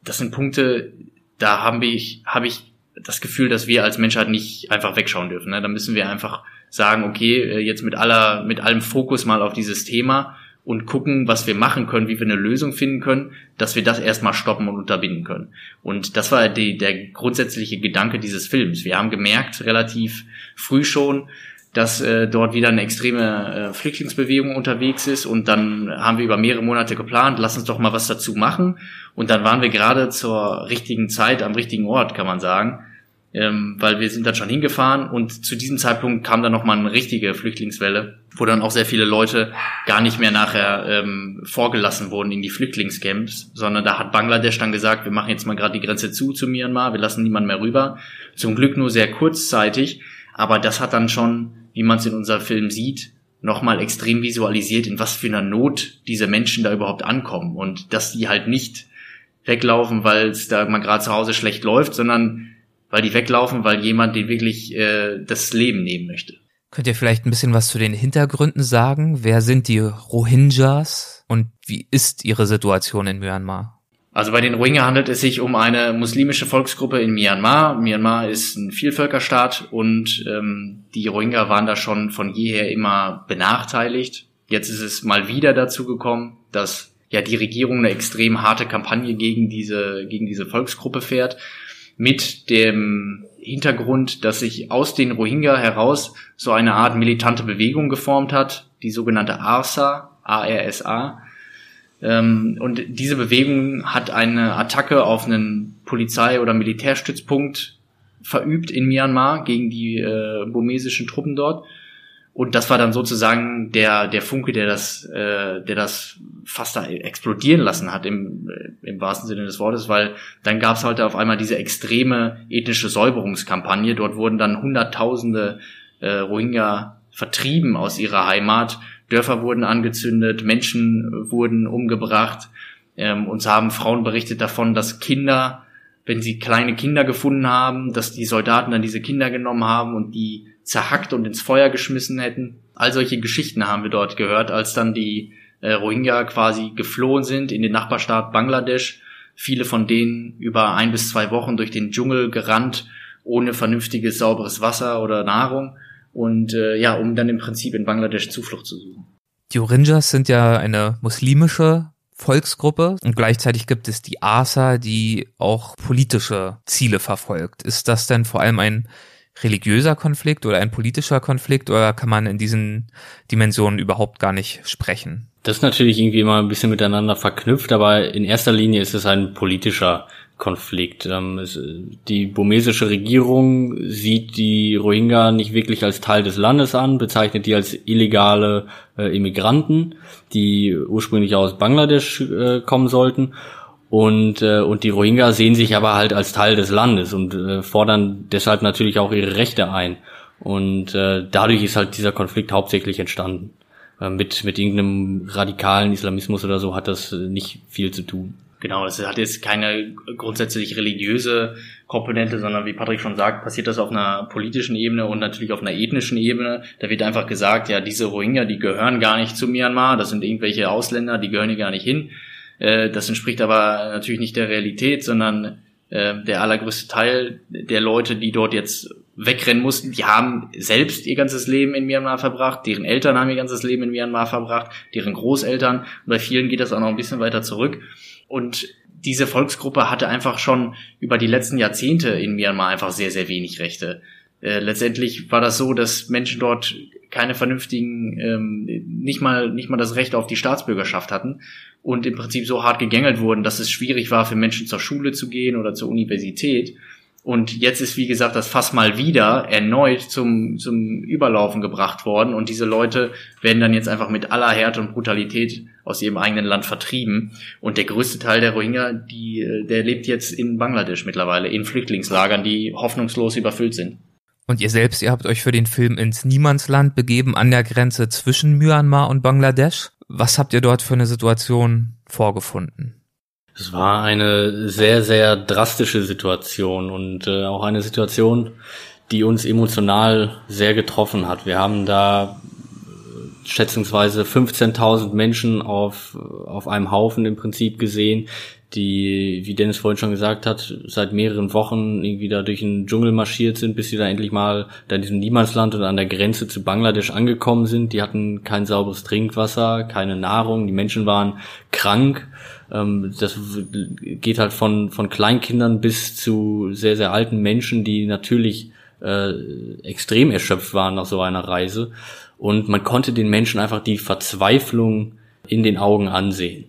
Das sind Punkte, da habe ich, hab ich das Gefühl, dass wir als Menschheit nicht einfach wegschauen dürfen. Ne? Da müssen wir einfach sagen, okay, äh, jetzt mit aller, mit allem Fokus mal auf dieses Thema und gucken, was wir machen können, wie wir eine Lösung finden können, dass wir das erstmal stoppen und unterbinden können. Und das war die, der grundsätzliche Gedanke dieses Films. Wir haben gemerkt, relativ früh schon, dass äh, dort wieder eine extreme äh, Flüchtlingsbewegung unterwegs ist und dann haben wir über mehrere Monate geplant, lass uns doch mal was dazu machen und dann waren wir gerade zur richtigen Zeit am richtigen Ort, kann man sagen ähm, weil wir sind dann schon hingefahren und zu diesem Zeitpunkt kam dann nochmal eine richtige Flüchtlingswelle, wo dann auch sehr viele Leute gar nicht mehr nachher ähm, vorgelassen wurden in die Flüchtlingscamps, sondern da hat Bangladesch dann gesagt, wir machen jetzt mal gerade die Grenze zu zu Myanmar, wir lassen niemanden mehr rüber. Zum Glück nur sehr kurzzeitig, aber das hat dann schon, wie man es in unserem Film sieht, nochmal extrem visualisiert, in was für einer Not diese Menschen da überhaupt ankommen und dass die halt nicht weglaufen, weil es da mal gerade zu Hause schlecht läuft, sondern weil die weglaufen, weil jemand den wirklich äh, das Leben nehmen möchte. Könnt ihr vielleicht ein bisschen was zu den Hintergründen sagen? Wer sind die Rohingyas und wie ist ihre Situation in Myanmar? Also bei den Rohingya handelt es sich um eine muslimische Volksgruppe in Myanmar. Myanmar ist ein Vielvölkerstaat und ähm, die Rohingya waren da schon von jeher immer benachteiligt. Jetzt ist es mal wieder dazu gekommen, dass ja die Regierung eine extrem harte Kampagne gegen diese gegen diese Volksgruppe fährt mit dem Hintergrund, dass sich aus den Rohingya heraus so eine Art militante Bewegung geformt hat, die sogenannte ARSA, ARSA, Ähm, und diese Bewegung hat eine Attacke auf einen Polizei- oder Militärstützpunkt verübt in Myanmar gegen die äh, burmesischen Truppen dort. Und das war dann sozusagen der, der Funke, der das, äh, der das fast da explodieren lassen hat im, äh, im wahrsten Sinne des Wortes, weil dann gab es halt auf einmal diese extreme ethnische Säuberungskampagne. Dort wurden dann Hunderttausende äh, Rohingya vertrieben aus ihrer Heimat. Dörfer wurden angezündet, Menschen wurden umgebracht. Ähm, uns haben Frauen berichtet davon, dass Kinder, wenn sie kleine Kinder gefunden haben, dass die Soldaten dann diese Kinder genommen haben und die zerhackt und ins Feuer geschmissen hätten. All solche Geschichten haben wir dort gehört, als dann die äh, Rohingya quasi geflohen sind in den Nachbarstaat Bangladesch. Viele von denen über ein bis zwei Wochen durch den Dschungel gerannt, ohne vernünftiges, sauberes Wasser oder Nahrung. Und äh, ja, um dann im Prinzip in Bangladesch Zuflucht zu suchen. Die Rohingyas sind ja eine muslimische Volksgruppe und gleichzeitig gibt es die ASA, die auch politische Ziele verfolgt. Ist das denn vor allem ein religiöser Konflikt oder ein politischer Konflikt oder kann man in diesen Dimensionen überhaupt gar nicht sprechen? Das ist natürlich irgendwie immer ein bisschen miteinander verknüpft, aber in erster Linie ist es ein politischer Konflikt. Ähm, die burmesische Regierung sieht die Rohingya nicht wirklich als Teil des Landes an, bezeichnet die als illegale äh, Immigranten, die ursprünglich aus Bangladesch äh, kommen sollten und, äh, und die Rohingya sehen sich aber halt als Teil des Landes und äh, fordern deshalb natürlich auch ihre Rechte ein. Und äh, dadurch ist halt dieser Konflikt hauptsächlich entstanden. Äh, mit, mit irgendeinem radikalen Islamismus oder so hat das äh, nicht viel zu tun. Genau, das hat jetzt keine grundsätzlich religiöse Komponente, sondern wie Patrick schon sagt, passiert das auf einer politischen Ebene und natürlich auf einer ethnischen Ebene. Da wird einfach gesagt, ja, diese Rohingya, die gehören gar nicht zu Myanmar, das sind irgendwelche Ausländer, die gehören hier gar nicht hin. Äh, das entspricht aber natürlich nicht der Realität, sondern äh, der allergrößte Teil der Leute, die dort jetzt wegrennen mussten, die haben selbst ihr ganzes Leben in Myanmar verbracht, deren Eltern haben ihr ganzes Leben in Myanmar verbracht, deren Großeltern. Und bei vielen geht das auch noch ein bisschen weiter zurück. Und diese Volksgruppe hatte einfach schon über die letzten Jahrzehnte in Myanmar einfach sehr, sehr wenig Rechte. Äh, letztendlich war das so, dass Menschen dort keine vernünftigen, ähm, nicht mal nicht mal das Recht auf die Staatsbürgerschaft hatten und im Prinzip so hart gegängelt wurden, dass es schwierig war für Menschen zur Schule zu gehen oder zur Universität. Und jetzt ist, wie gesagt, das Fass mal wieder erneut zum, zum Überlaufen gebracht worden. Und diese Leute werden dann jetzt einfach mit aller Härte und Brutalität aus ihrem eigenen Land vertrieben. Und der größte Teil der Rohingya, die, der lebt jetzt in Bangladesch mittlerweile, in Flüchtlingslagern, die hoffnungslos überfüllt sind. Und ihr selbst, ihr habt euch für den Film ins Niemandsland begeben, an der Grenze zwischen Myanmar und Bangladesch. Was habt ihr dort für eine Situation vorgefunden? Es war eine sehr, sehr drastische Situation und äh, auch eine Situation, die uns emotional sehr getroffen hat. Wir haben da äh, schätzungsweise 15.000 Menschen auf, auf einem Haufen im Prinzip gesehen, die, wie Dennis vorhin schon gesagt hat, seit mehreren Wochen irgendwie da durch den Dschungel marschiert sind, bis sie da endlich mal da in diesem Niemandsland oder an der Grenze zu Bangladesch angekommen sind. Die hatten kein sauberes Trinkwasser, keine Nahrung, die Menschen waren krank. Ähm, das geht halt von, von Kleinkindern bis zu sehr, sehr alten Menschen, die natürlich äh, extrem erschöpft waren nach so einer Reise. Und man konnte den Menschen einfach die Verzweiflung in den Augen ansehen.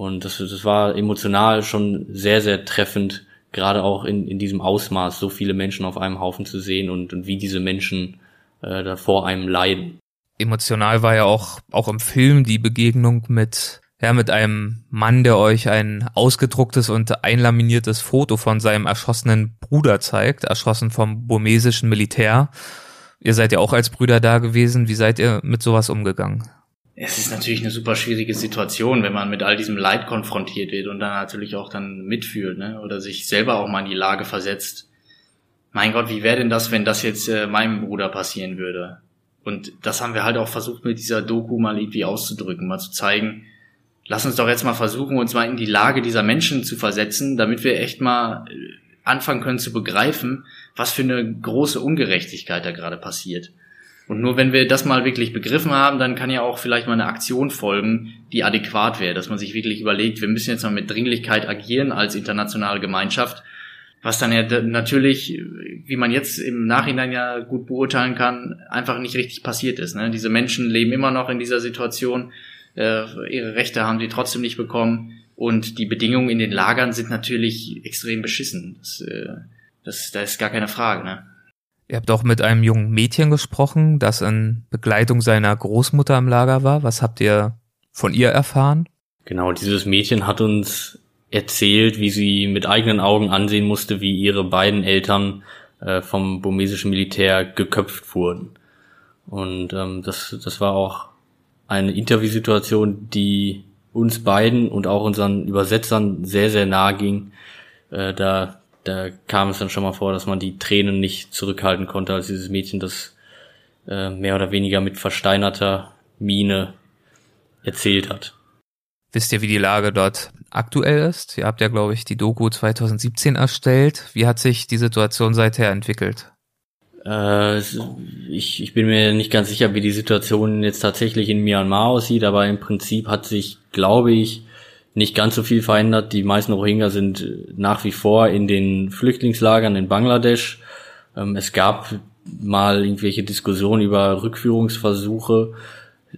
Und das, das war emotional schon sehr, sehr treffend, gerade auch in, in diesem Ausmaß so viele Menschen auf einem Haufen zu sehen und, und wie diese Menschen äh, da vor einem leiden. Emotional war ja auch, auch im Film die Begegnung mit, ja, mit einem Mann, der euch ein ausgedrucktes und einlaminiertes Foto von seinem erschossenen Bruder zeigt, erschossen vom burmesischen Militär. Ihr seid ja auch als Brüder da gewesen. Wie seid ihr mit sowas umgegangen? Es ist natürlich eine super schwierige Situation, wenn man mit all diesem Leid konfrontiert wird und dann natürlich auch dann mitfühlt, ne? Oder sich selber auch mal in die Lage versetzt. Mein Gott, wie wäre denn das, wenn das jetzt äh, meinem Bruder passieren würde? Und das haben wir halt auch versucht mit dieser Doku mal irgendwie auszudrücken, mal zu zeigen, lass uns doch jetzt mal versuchen, uns mal in die Lage dieser Menschen zu versetzen, damit wir echt mal äh, anfangen können zu begreifen, was für eine große Ungerechtigkeit da gerade passiert. Und nur wenn wir das mal wirklich begriffen haben, dann kann ja auch vielleicht mal eine Aktion folgen, die adäquat wäre, dass man sich wirklich überlegt, wir müssen jetzt mal mit Dringlichkeit agieren als internationale Gemeinschaft, was dann ja natürlich, wie man jetzt im Nachhinein ja gut beurteilen kann, einfach nicht richtig passiert ist. Ne? Diese Menschen leben immer noch in dieser Situation. äh, ihre Rechte haben die trotzdem nicht bekommen. Und die Bedingungen in den Lagern sind natürlich extrem beschissen. Das, äh, das, da ist gar keine Frage. Ne? Ihr habt auch mit einem jungen Mädchen gesprochen, das in Begleitung seiner Großmutter im Lager war. Was habt ihr von ihr erfahren? Genau, dieses Mädchen hat uns erzählt, wie sie mit eigenen Augen ansehen musste, wie ihre beiden Eltern äh, vom burmesischen Militär geköpft wurden. Und ähm, das, das war auch eine Interviewsituation, die uns beiden und auch unseren Übersetzern sehr, sehr nahe ging. Äh, da, da kam es dann schon mal vor, dass man die Tränen nicht zurückhalten konnte, als dieses Mädchen das äh, mehr oder weniger mit versteinerter Miene erzählt hat. Wisst ihr, wie die Lage dort aktuell ist? Ihr habt ja, glaube ich, die Doku 2017 erstellt. Wie hat sich die Situation seither entwickelt? Äh, ich, ich bin mir nicht ganz sicher, wie die Situation jetzt tatsächlich in Myanmar aussieht, aber im Prinzip hat sich, glaube ich, nicht ganz so viel verändert. Die meisten Rohingya sind nach wie vor in den Flüchtlingslagern in Bangladesch. Ähm, es gab mal irgendwelche Diskussionen über Rückführungsversuche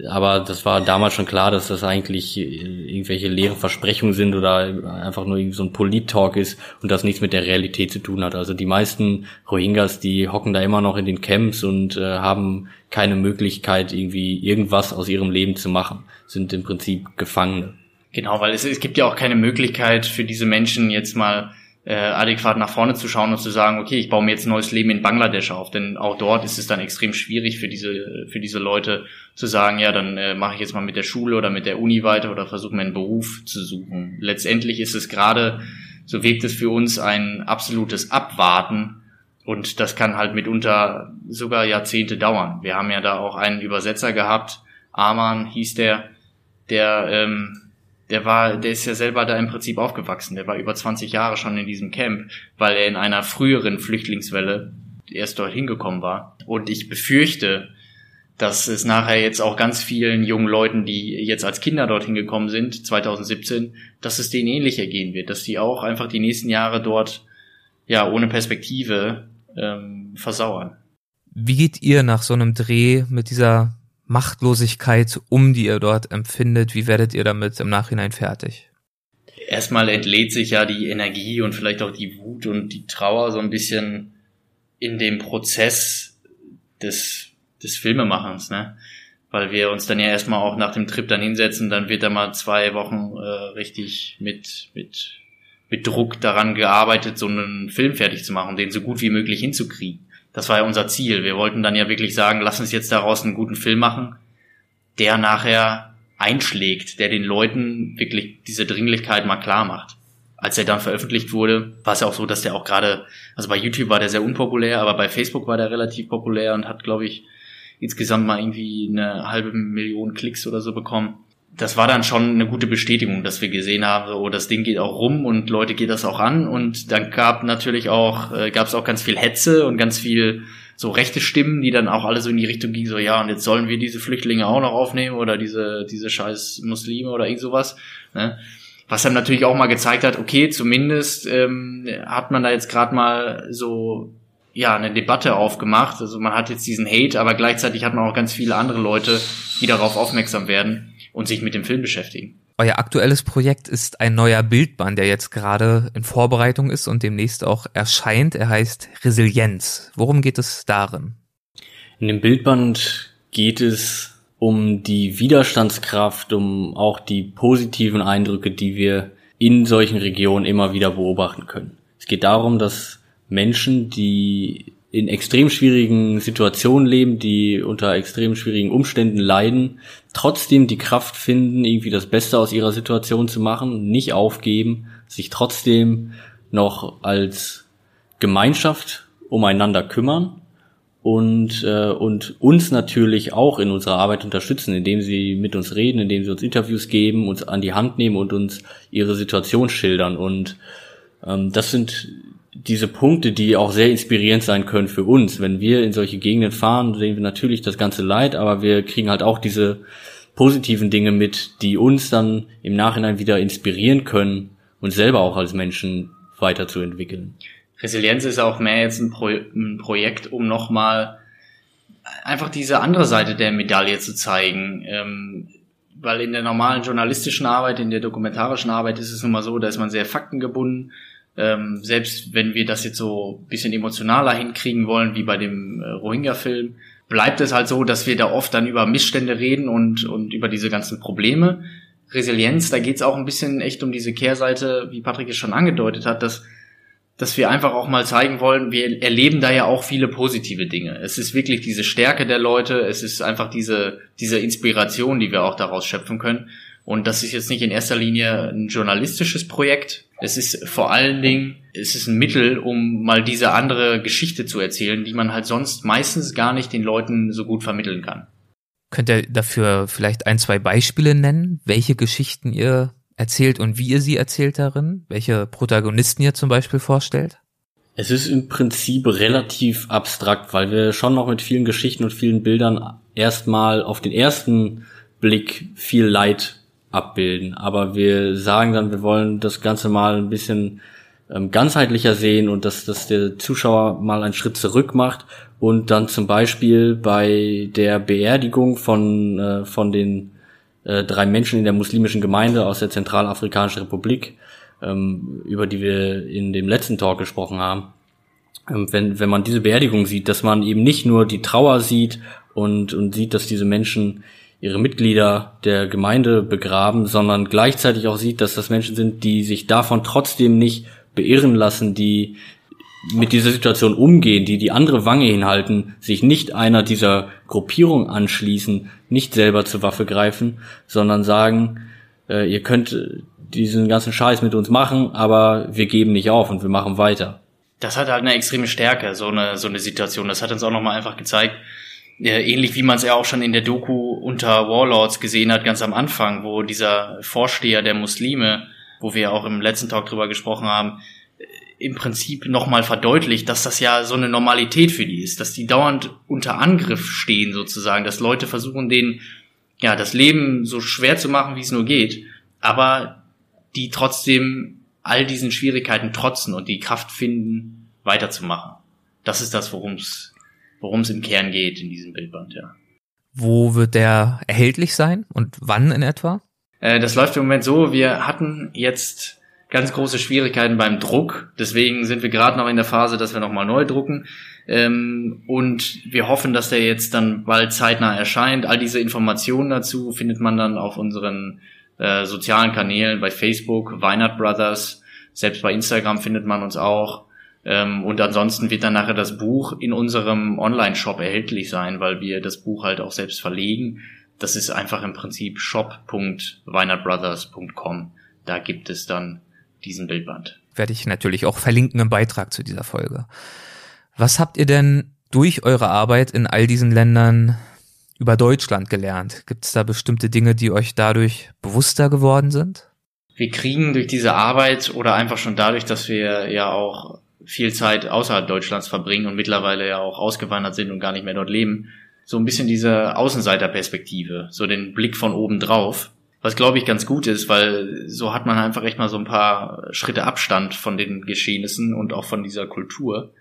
aber das war damals schon klar, dass das eigentlich äh, irgendwelche leeren Versprechungen sind oder einfach nur so ein Polit-Talk ist und das nichts mit der Realität zu tun hat. Also die meisten Rohingyas, die hocken da immer noch in den Camps und äh, haben keine Möglichkeit, irgendwie irgendwas aus ihrem Leben zu machen, sind im Prinzip Gefangene. Genau, weil es, es gibt ja auch keine Möglichkeit für diese Menschen jetzt mal äh, adäquat nach vorne zu schauen und zu sagen, okay, ich baue mir jetzt ein neues Leben in Bangladesch auf, denn auch dort ist es dann extrem schwierig für diese für diese Leute zu sagen, ja, dann äh, mache ich jetzt mal mit der Schule oder mit der Uni weiter oder versuche meinen Beruf zu suchen. Letztendlich ist es gerade, so wirkt es für uns ein absolutes Abwarten und das kann halt mitunter sogar Jahrzehnte dauern. Wir haben ja da auch einen Übersetzer gehabt, Arman hieß der, der ähm, der war, der ist ja selber da im Prinzip aufgewachsen. Der war über 20 Jahre schon in diesem Camp, weil er in einer früheren Flüchtlingswelle erst dort hingekommen war. Und ich befürchte, dass es nachher jetzt auch ganz vielen jungen Leuten, die jetzt als Kinder dorthin gekommen sind, 2017, dass es denen ähnlich ergehen wird, dass die auch einfach die nächsten Jahre dort ja ohne Perspektive ähm, versauern. Wie geht ihr nach so einem Dreh mit dieser Machtlosigkeit um, die ihr dort empfindet? Wie werdet ihr damit im Nachhinein fertig? Erstmal entlädt sich ja die Energie und vielleicht auch die Wut und die Trauer so ein bisschen in dem Prozess des, des Filmemachens, ne? Weil wir uns dann ja erstmal auch nach dem Trip dann hinsetzen, dann wird da mal zwei Wochen äh, richtig mit, mit, mit Druck daran gearbeitet, so einen Film fertig zu machen, den so gut wie möglich hinzukriegen. Das war ja unser Ziel. Wir wollten dann ja wirklich sagen, lass uns jetzt daraus einen guten Film machen, der nachher einschlägt, der den Leuten wirklich diese Dringlichkeit mal klar macht. Als er dann veröffentlicht wurde, war es ja auch so, dass der auch gerade, also bei YouTube war der sehr unpopulär, aber bei Facebook war der relativ populär und hat, glaube ich, insgesamt mal irgendwie eine halbe Million Klicks oder so bekommen das war dann schon eine gute Bestätigung, dass wir gesehen haben, oh, das Ding geht auch rum und Leute geht das auch an. Und dann gab natürlich auch, äh, gab es auch ganz viel Hetze und ganz viel so rechte Stimmen, die dann auch alle so in die Richtung gingen, so ja, und jetzt sollen wir diese Flüchtlinge auch noch aufnehmen oder diese, diese scheiß Muslime oder irgend sowas. Ne? Was dann natürlich auch mal gezeigt hat, okay, zumindest ähm, hat man da jetzt gerade mal so ja eine Debatte aufgemacht. Also man hat jetzt diesen Hate, aber gleichzeitig hat man auch ganz viele andere Leute, die darauf aufmerksam werden und sich mit dem Film beschäftigen. Euer aktuelles Projekt ist ein neuer Bildband, der jetzt gerade in Vorbereitung ist und demnächst auch erscheint. Er heißt Resilienz. Worum geht es darin? In dem Bildband geht es um die Widerstandskraft, um auch die positiven Eindrücke, die wir in solchen Regionen immer wieder beobachten können. Es geht darum, dass Menschen, die in extrem schwierigen Situationen leben, die unter extrem schwierigen Umständen leiden, trotzdem die Kraft finden, irgendwie das Beste aus ihrer Situation zu machen, nicht aufgeben, sich trotzdem noch als Gemeinschaft umeinander kümmern und, äh, und uns natürlich auch in unserer Arbeit unterstützen, indem sie mit uns reden, indem sie uns Interviews geben, uns an die Hand nehmen und uns ihre Situation schildern. Und ähm, das sind diese Punkte, die auch sehr inspirierend sein können für uns. Wenn wir in solche Gegenden fahren, sehen wir natürlich das ganze Leid, aber wir kriegen halt auch diese positiven Dinge mit, die uns dann im Nachhinein wieder inspirieren können, uns selber auch als Menschen weiterzuentwickeln. Resilienz ist auch mehr jetzt ein, Pro ein Projekt, um nochmal einfach diese andere Seite der Medaille zu zeigen. Ähm, weil in der normalen journalistischen Arbeit, in der dokumentarischen Arbeit ist es nun mal so, da ist man sehr faktengebunden. Ähm, selbst wenn wir das jetzt so bisschen emotionaler hinkriegen wollen, wie bei dem äh, Rohingya-Film, bleibt es halt so, dass wir da oft dann über Missstände reden und, und über diese ganzen Probleme. Resilienz, da geht es auch ein bisschen echt um diese Kehrseite, wie Patrick es schon angedeutet hat, dass dass wir einfach auch mal zeigen wollen, wir erleben da ja auch viele positive Dinge. Es ist wirklich diese Stärke der Leute, es ist einfach diese, diese Inspiration, die wir auch daraus schöpfen können. Und das ist jetzt nicht in erster Linie ein journalistisches Projekt. Es ist vor allen Dingen, es ist ein Mittel, um mal diese andere Geschichte zu erzählen, die man halt sonst meistens gar nicht den Leuten so gut vermitteln kann. Könnt ihr dafür vielleicht ein, zwei Beispiele nennen, welche Geschichten ihr erzählt und wie ihr sie erzählt darin? Welche Protagonisten ihr zum Beispiel vorstellt? Es ist im Prinzip relativ abstrakt, weil wir schon noch mit vielen Geschichten und vielen Bildern erstmal auf den ersten Blick viel Leid abbilden. Aber wir sagen dann, wir wollen das Ganze mal ein bisschen ähm, ganzheitlicher sehen und dass, dass der Zuschauer mal einen Schritt zurück macht und dann zum Beispiel bei der Beerdigung von, äh, von den äh, drei Menschen in der muslimischen Gemeinde aus der Zentralafrikanischen Republik, ähm, über die wir in dem letzten Talk gesprochen haben. Ähm, wenn, wenn man diese Beerdigung sieht, dass man eben nicht nur die Trauer sieht und, und sieht, dass diese Menschen ihre Mitglieder der Gemeinde begraben, sondern gleichzeitig auch sieht, dass das Menschen sind, die sich davon trotzdem nicht beirren lassen, die mit dieser Situation umgehen, die die andere Wange hinhalten, sich nicht einer dieser Gruppierung anschließen, nicht selber zur Waffe greifen, sondern sagen, äh, ihr könnt diesen ganzen Scheiß mit uns machen, aber wir geben nicht auf und wir machen weiter. Das hat halt eine extreme Stärke, so eine, so eine Situation. Das hat uns auch nochmal einfach gezeigt, ähnlich wie man es ja auch schon in der Doku unter Warlords gesehen hat, ganz am Anfang, wo dieser Vorsteher der Muslime, wo wir auch im letzten Talk drüber gesprochen haben, im Prinzip nochmal verdeutlicht, dass das ja so eine Normalität für die ist, dass die dauernd unter Angriff stehen sozusagen, dass Leute versuchen, denen ja das Leben so schwer zu machen, wie es nur geht, aber die trotzdem all diesen Schwierigkeiten trotzen und die Kraft finden, weiterzumachen. Das ist das, worum es worum es im Kern geht in diesem Bildband, ja. Wo wird der erhältlich sein und wann in etwa? Äh, das läuft im Moment so, wir hatten jetzt ganz große Schwierigkeiten beim Druck. Deswegen sind wir gerade noch in der Phase, dass wir nochmal neu drucken. Ähm, und wir hoffen, dass der jetzt dann bald zeitnah erscheint. All diese Informationen dazu findet man dann auf unseren äh, sozialen Kanälen bei Facebook, Weinert Brothers. Selbst bei Instagram findet man uns auch. Ähm, und ansonsten wird dann nachher das Buch in unserem Online-Shop erhältlich sein, weil wir das Buch halt auch selbst verlegen. Das ist einfach im Prinzip shop.weinertbrothers.com. Da gibt es dann diesen Bildband. Werde ich natürlich auch verlinken im Beitrag zu dieser Folge. Was habt ihr denn durch eure Arbeit in all diesen Ländern über Deutschland gelernt? Gibt es da bestimmte Dinge, die euch dadurch bewusster geworden sind? Wir kriegen durch diese Arbeit oder einfach schon dadurch, dass wir ja auch viel Zeit außerhalb Deutschlands verbringen und mittlerweile ja auch ausgewandert sind und gar nicht mehr dort leben, so ein bisschen diese Außenseiterperspektive, so den Blick von oben drauf. Was glaube ich ganz gut ist, weil so hat man einfach echt mal so ein paar Schritte Abstand von den Geschehnissen und auch von dieser Kultur.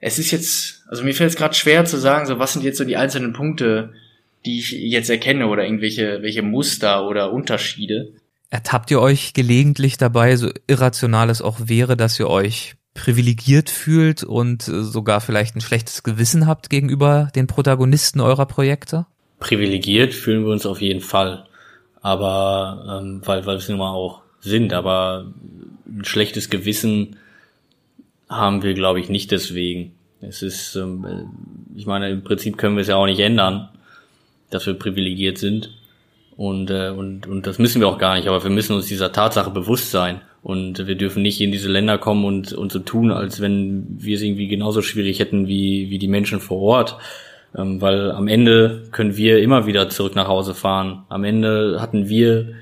Es ist jetzt, also mir fällt es gerade schwer zu sagen, so was sind jetzt so die einzelnen Punkte, die ich jetzt erkenne oder irgendwelche welche Muster oder Unterschiede. Ertappt ihr euch gelegentlich dabei, so irrational es auch wäre, dass ihr euch privilegiert fühlt und sogar vielleicht ein schlechtes Gewissen habt gegenüber den Protagonisten eurer Projekte? Privilegiert fühlen wir uns auf jeden Fall aber ähm, weil, weil wir es nun mal auch sind, aber ein schlechtes Gewissen haben wir, glaube ich, nicht deswegen. Es ist, ähm, ich meine, im Prinzip können wir es ja auch nicht ändern, dass wir privilegiert sind. Und, äh, und, und das müssen wir auch gar nicht, aber wir müssen uns dieser Tatsache bewusst sein. Und wir dürfen nicht in diese Länder kommen und, und so tun, als wenn wir es irgendwie genauso schwierig hätten wie, wie die Menschen vor Ort. Ähm, weil am Ende können wir immer wieder zurück nach Hause fahren. Am Ende hatten wir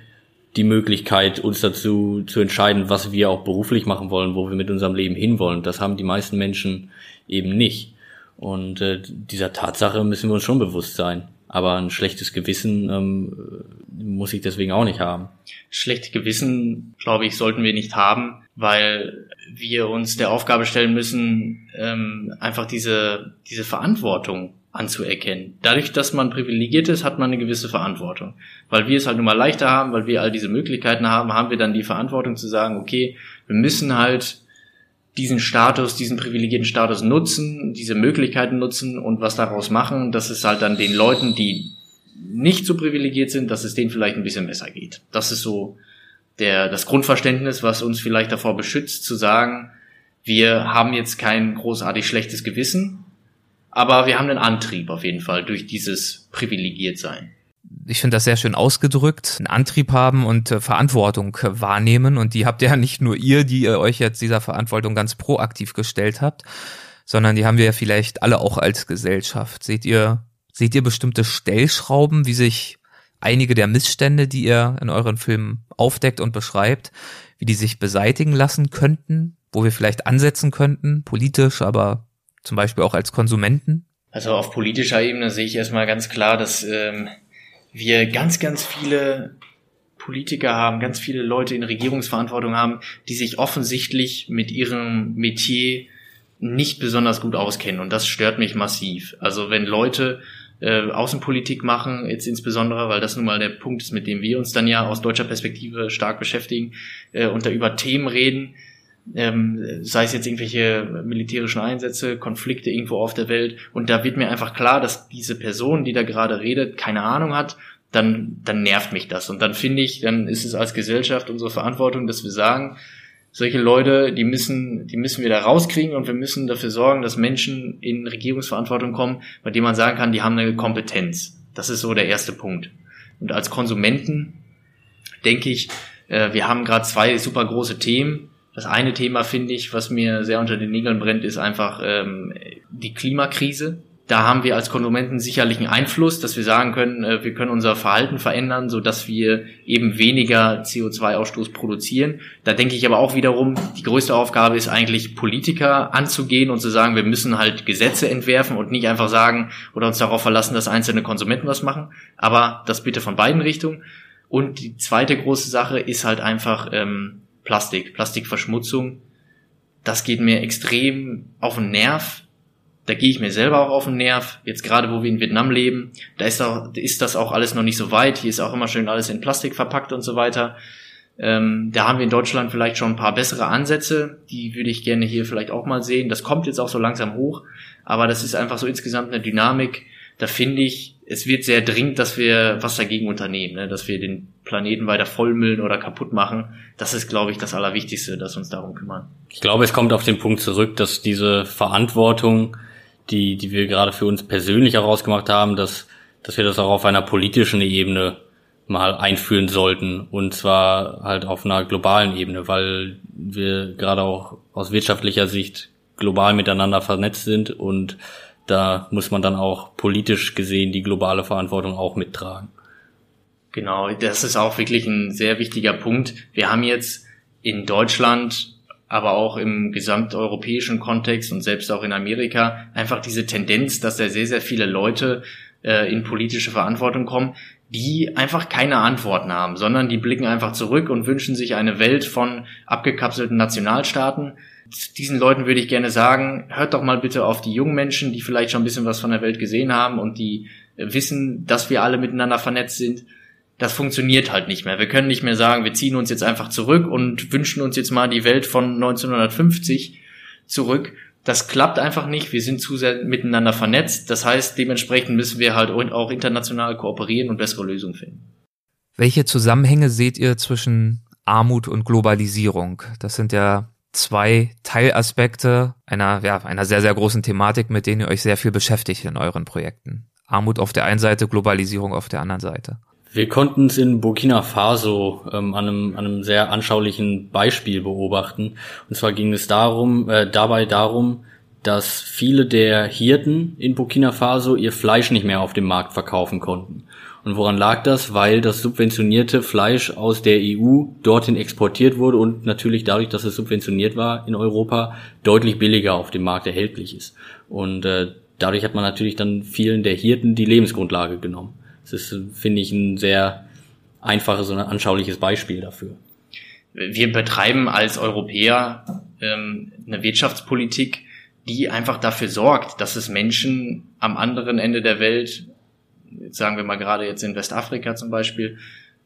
die Möglichkeit, uns dazu zu entscheiden, was wir auch beruflich machen wollen, wo wir mit unserem Leben hinwollen. Das haben die meisten Menschen eben nicht. Und äh, dieser Tatsache müssen wir uns schon bewusst sein. Aber ein schlechtes Gewissen ähm, muss ich deswegen auch nicht haben. Schlechte Gewissen, glaube ich, sollten wir nicht haben, weil wir uns der Aufgabe stellen müssen, ähm, einfach diese, diese Verantwortung anzuerkennen. Dadurch, dass man privilegiert ist, hat man eine gewisse Verantwortung. Weil wir es halt nun mal leichter haben, weil wir all diese Möglichkeiten haben, haben wir dann die Verantwortung zu sagen, okay, wir müssen halt diesen Status, diesen privilegierten Status nutzen, diese Möglichkeiten nutzen und was daraus machen, dass es halt dann den Leuten, die nicht so privilegiert sind, dass es denen vielleicht ein bisschen besser geht. Das ist so der, das Grundverständnis, was uns vielleicht davor beschützt, zu sagen, wir haben jetzt kein großartig schlechtes Gewissen, aber wir haben einen Antrieb auf jeden Fall durch dieses privilegiert sein. Ich finde das sehr schön ausgedrückt, einen Antrieb haben und äh, Verantwortung äh, wahrnehmen. Und die habt ja nicht nur ihr, die ihr euch jetzt dieser Verantwortung ganz proaktiv gestellt habt, sondern die haben wir ja vielleicht alle auch als Gesellschaft. Seht ihr, seht ihr bestimmte Stellschrauben, wie sich einige der Missstände, die ihr in euren Filmen aufdeckt und beschreibt, wie die sich beseitigen lassen könnten, wo wir vielleicht ansetzen könnten, politisch, aber zum Beispiel auch als Konsumenten? Also auf politischer Ebene sehe ich erstmal ganz klar, dass ähm, wir ganz, ganz viele Politiker haben, ganz viele Leute in Regierungsverantwortung haben, die sich offensichtlich mit ihrem Metier nicht besonders gut auskennen. Und das stört mich massiv. Also wenn Leute äh, Außenpolitik machen, jetzt insbesondere, weil das nun mal der Punkt ist, mit dem wir uns dann ja aus deutscher Perspektive stark beschäftigen, äh, und da über Themen reden, ähm, sei es jetzt irgendwelche militärischen Einsätze, Konflikte irgendwo auf der Welt. Und da wird mir einfach klar, dass diese Person, die da gerade redet, keine Ahnung hat, dann, dann nervt mich das. Und dann finde ich, dann ist es als Gesellschaft unsere Verantwortung, dass wir sagen, solche Leute, die müssen, die müssen wir da rauskriegen und wir müssen dafür sorgen, dass Menschen in Regierungsverantwortung kommen, bei denen man sagen kann, die haben eine Kompetenz. Das ist so der erste Punkt. Und als Konsumenten denke ich, äh, wir haben gerade zwei super große Themen, das eine Thema finde ich, was mir sehr unter den Nägeln brennt, ist einfach ähm, die Klimakrise. Da haben wir als Konsumenten sicherlich einen Einfluss, dass wir sagen können, äh, wir können unser Verhalten verändern, so dass wir eben weniger CO2-Ausstoß produzieren. Da denke ich aber auch wiederum, die größte Aufgabe ist eigentlich Politiker anzugehen und zu sagen, wir müssen halt Gesetze entwerfen und nicht einfach sagen oder uns darauf verlassen, dass einzelne Konsumenten was machen. Aber das bitte von beiden Richtungen. Und die zweite große Sache ist halt einfach ähm, Plastik, Plastikverschmutzung, das geht mir extrem auf den Nerv. Da gehe ich mir selber auch auf den Nerv. Jetzt gerade, wo wir in Vietnam leben, da ist, auch, ist das auch alles noch nicht so weit. Hier ist auch immer schön alles in Plastik verpackt und so weiter. Ähm, da haben wir in Deutschland vielleicht schon ein paar bessere Ansätze. Die würde ich gerne hier vielleicht auch mal sehen. Das kommt jetzt auch so langsam hoch. Aber das ist einfach so insgesamt eine Dynamik. Da finde ich, es wird sehr dringend, dass wir was dagegen unternehmen, ne? dass wir den Planeten weiter vollmüllen oder kaputt machen. Das ist, glaube ich, das Allerwichtigste, dass wir uns darum kümmern. Ich glaube, es kommt auf den Punkt zurück, dass diese Verantwortung, die, die wir gerade für uns persönlich herausgemacht haben, dass, dass wir das auch auf einer politischen Ebene mal einführen sollten und zwar halt auf einer globalen Ebene, weil wir gerade auch aus wirtschaftlicher Sicht global miteinander vernetzt sind und da muss man dann auch politisch gesehen die globale Verantwortung auch mittragen. Genau, das ist auch wirklich ein sehr wichtiger Punkt. Wir haben jetzt in Deutschland, aber auch im gesamteuropäischen Kontext und selbst auch in Amerika einfach diese Tendenz, dass da sehr, sehr viele Leute äh, in politische Verantwortung kommen, die einfach keine Antworten haben, sondern die blicken einfach zurück und wünschen sich eine Welt von abgekapselten Nationalstaaten, diesen Leuten würde ich gerne sagen, hört doch mal bitte auf die jungen Menschen, die vielleicht schon ein bisschen was von der Welt gesehen haben und die wissen, dass wir alle miteinander vernetzt sind. Das funktioniert halt nicht mehr. Wir können nicht mehr sagen, wir ziehen uns jetzt einfach zurück und wünschen uns jetzt mal die Welt von 1950 zurück. Das klappt einfach nicht. Wir sind zu sehr miteinander vernetzt. Das heißt, dementsprechend müssen wir halt auch international kooperieren und bessere Lösungen finden. Welche Zusammenhänge seht ihr zwischen Armut und Globalisierung? Das sind ja zwei Teilaspekte einer, ja, einer sehr, sehr großen Thematik, mit denen ihr euch sehr viel beschäftigt in euren Projekten. Armut auf der einen Seite, Globalisierung auf der anderen Seite. Wir konnten es in Burkina Faso ähm, an, einem, an einem sehr anschaulichen Beispiel beobachten. Und zwar ging es darum, äh, dabei darum, dass viele der Hirten in Burkina Faso ihr Fleisch nicht mehr auf dem Markt verkaufen konnten. Und woran lag das? Weil das subventionierte Fleisch aus der EU dorthin exportiert wurde und natürlich dadurch, dass es subventioniert war in Europa, deutlich billiger auf dem Markt erhältlich ist. Und äh, dadurch hat man natürlich dann vielen der Hirten die Lebensgrundlage genommen. Das ist, finde ich, ein sehr einfaches und anschauliches Beispiel dafür. Wir betreiben als Europäer ähm, eine Wirtschaftspolitik, die einfach dafür sorgt, dass es Menschen am anderen Ende der Welt, sagen wir mal gerade jetzt in Westafrika zum Beispiel,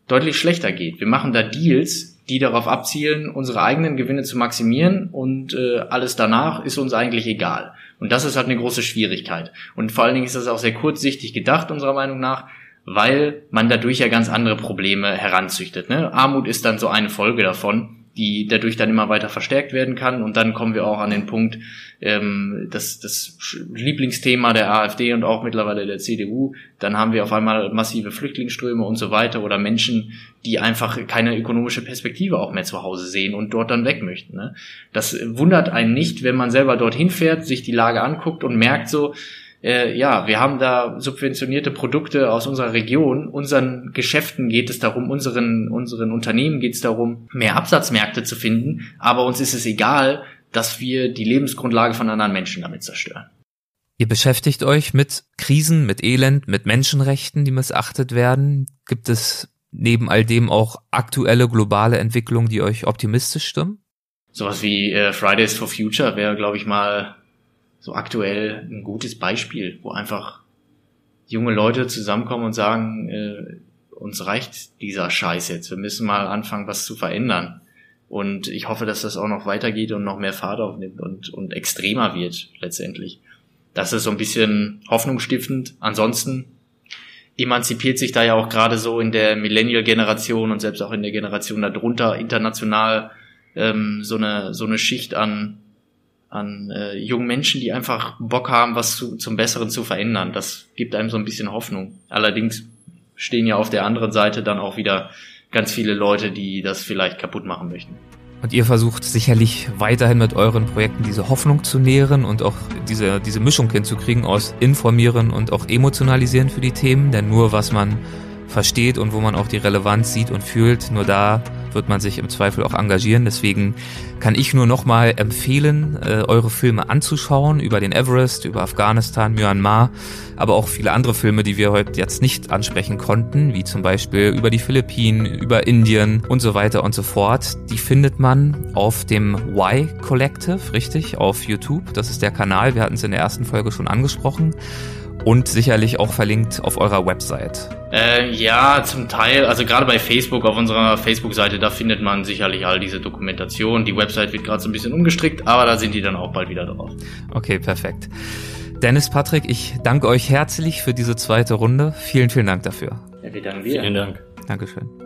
deutlich schlechter geht. Wir machen da Deals, die darauf abzielen, unsere eigenen Gewinne zu maximieren und äh, alles danach ist uns eigentlich egal. Und das ist halt eine große Schwierigkeit. Und vor allen Dingen ist das auch sehr kurzsichtig gedacht, unserer Meinung nach, weil man dadurch ja ganz andere Probleme heranzüchtet. Ne? Armut ist dann so eine Folge davon die dadurch dann immer weiter verstärkt werden kann. Und dann kommen wir auch an den Punkt, ähm, das, das Lieblingsthema der AfD und auch mittlerweile der CDU. Dann haben wir auf einmal massive Flüchtlingsströme und so weiter oder Menschen, die einfach keine ökonomische Perspektive auch mehr zu Hause sehen und dort dann weg möchten. Ne? Das wundert einen nicht, wenn man selber dorthin fährt, sich die Lage anguckt und merkt so, äh, ja, wir haben da subventionierte Produkte aus unserer Region. Unseren Geschäften geht es darum, unseren, unseren Unternehmen geht es darum, mehr Absatzmärkte zu finden. Aber uns ist es egal, dass wir die Lebensgrundlage von anderen Menschen damit zerstören. Ihr beschäftigt euch mit Krisen, mit Elend, mit Menschenrechten, die missachtet werden. Gibt es neben all dem auch aktuelle globale Entwicklungen, die euch optimistisch stimmen? Sowas wie äh, Fridays for Future wäre, glaube ich, mal so aktuell ein gutes Beispiel, wo einfach junge Leute zusammenkommen und sagen, äh, uns reicht dieser Scheiß jetzt, wir müssen mal anfangen, was zu verändern. Und ich hoffe, dass das auch noch weitergeht und noch mehr Fahrt aufnimmt und, und extremer wird letztendlich. Das ist so ein bisschen hoffnungsstiftend. Ansonsten emanzipiert sich da ja auch gerade so in der Millennial-Generation und selbst auch in der Generation darunter international ähm, so eine so eine Schicht an an äh, jungen Menschen, die einfach Bock haben, was zu, zum Besseren zu verändern. Das gibt einem so ein bisschen Hoffnung. Allerdings stehen ja auf der anderen Seite dann auch wieder ganz viele Leute, die das vielleicht kaputt machen möchten. Und ihr versucht sicherlich weiterhin mit euren Projekten diese Hoffnung zu nähren und auch diese, diese Mischung hinzukriegen aus informieren und auch emotionalisieren für die Themen. Denn nur was man versteht und wo man auch die Relevanz sieht und fühlt, nur da wird man sich im Zweifel auch engagieren. Deswegen kann ich nur nochmal empfehlen, äh, eure Filme anzuschauen über den Everest, über Afghanistan, Myanmar, aber auch viele andere Filme, die wir heute jetzt nicht ansprechen konnten, wie zum Beispiel über die Philippinen, über Indien und so weiter und so fort. Die findet man auf dem Y Collective, richtig, auf YouTube. Das ist der Kanal. Wir hatten es in der ersten Folge schon angesprochen und sicherlich auch verlinkt auf eurer Website. Äh, ja, zum Teil. Also gerade bei Facebook, auf unserer Facebook-Seite, da findet man sicherlich all diese Dokumentation. Die Website wird gerade so ein bisschen umgestrickt, aber da sind die dann auch bald wieder drauf. Okay, perfekt. Dennis, Patrick, ich danke euch herzlich für diese zweite Runde. Vielen, vielen Dank dafür. Ja, wir danken dir. Vielen Dank. Dankeschön.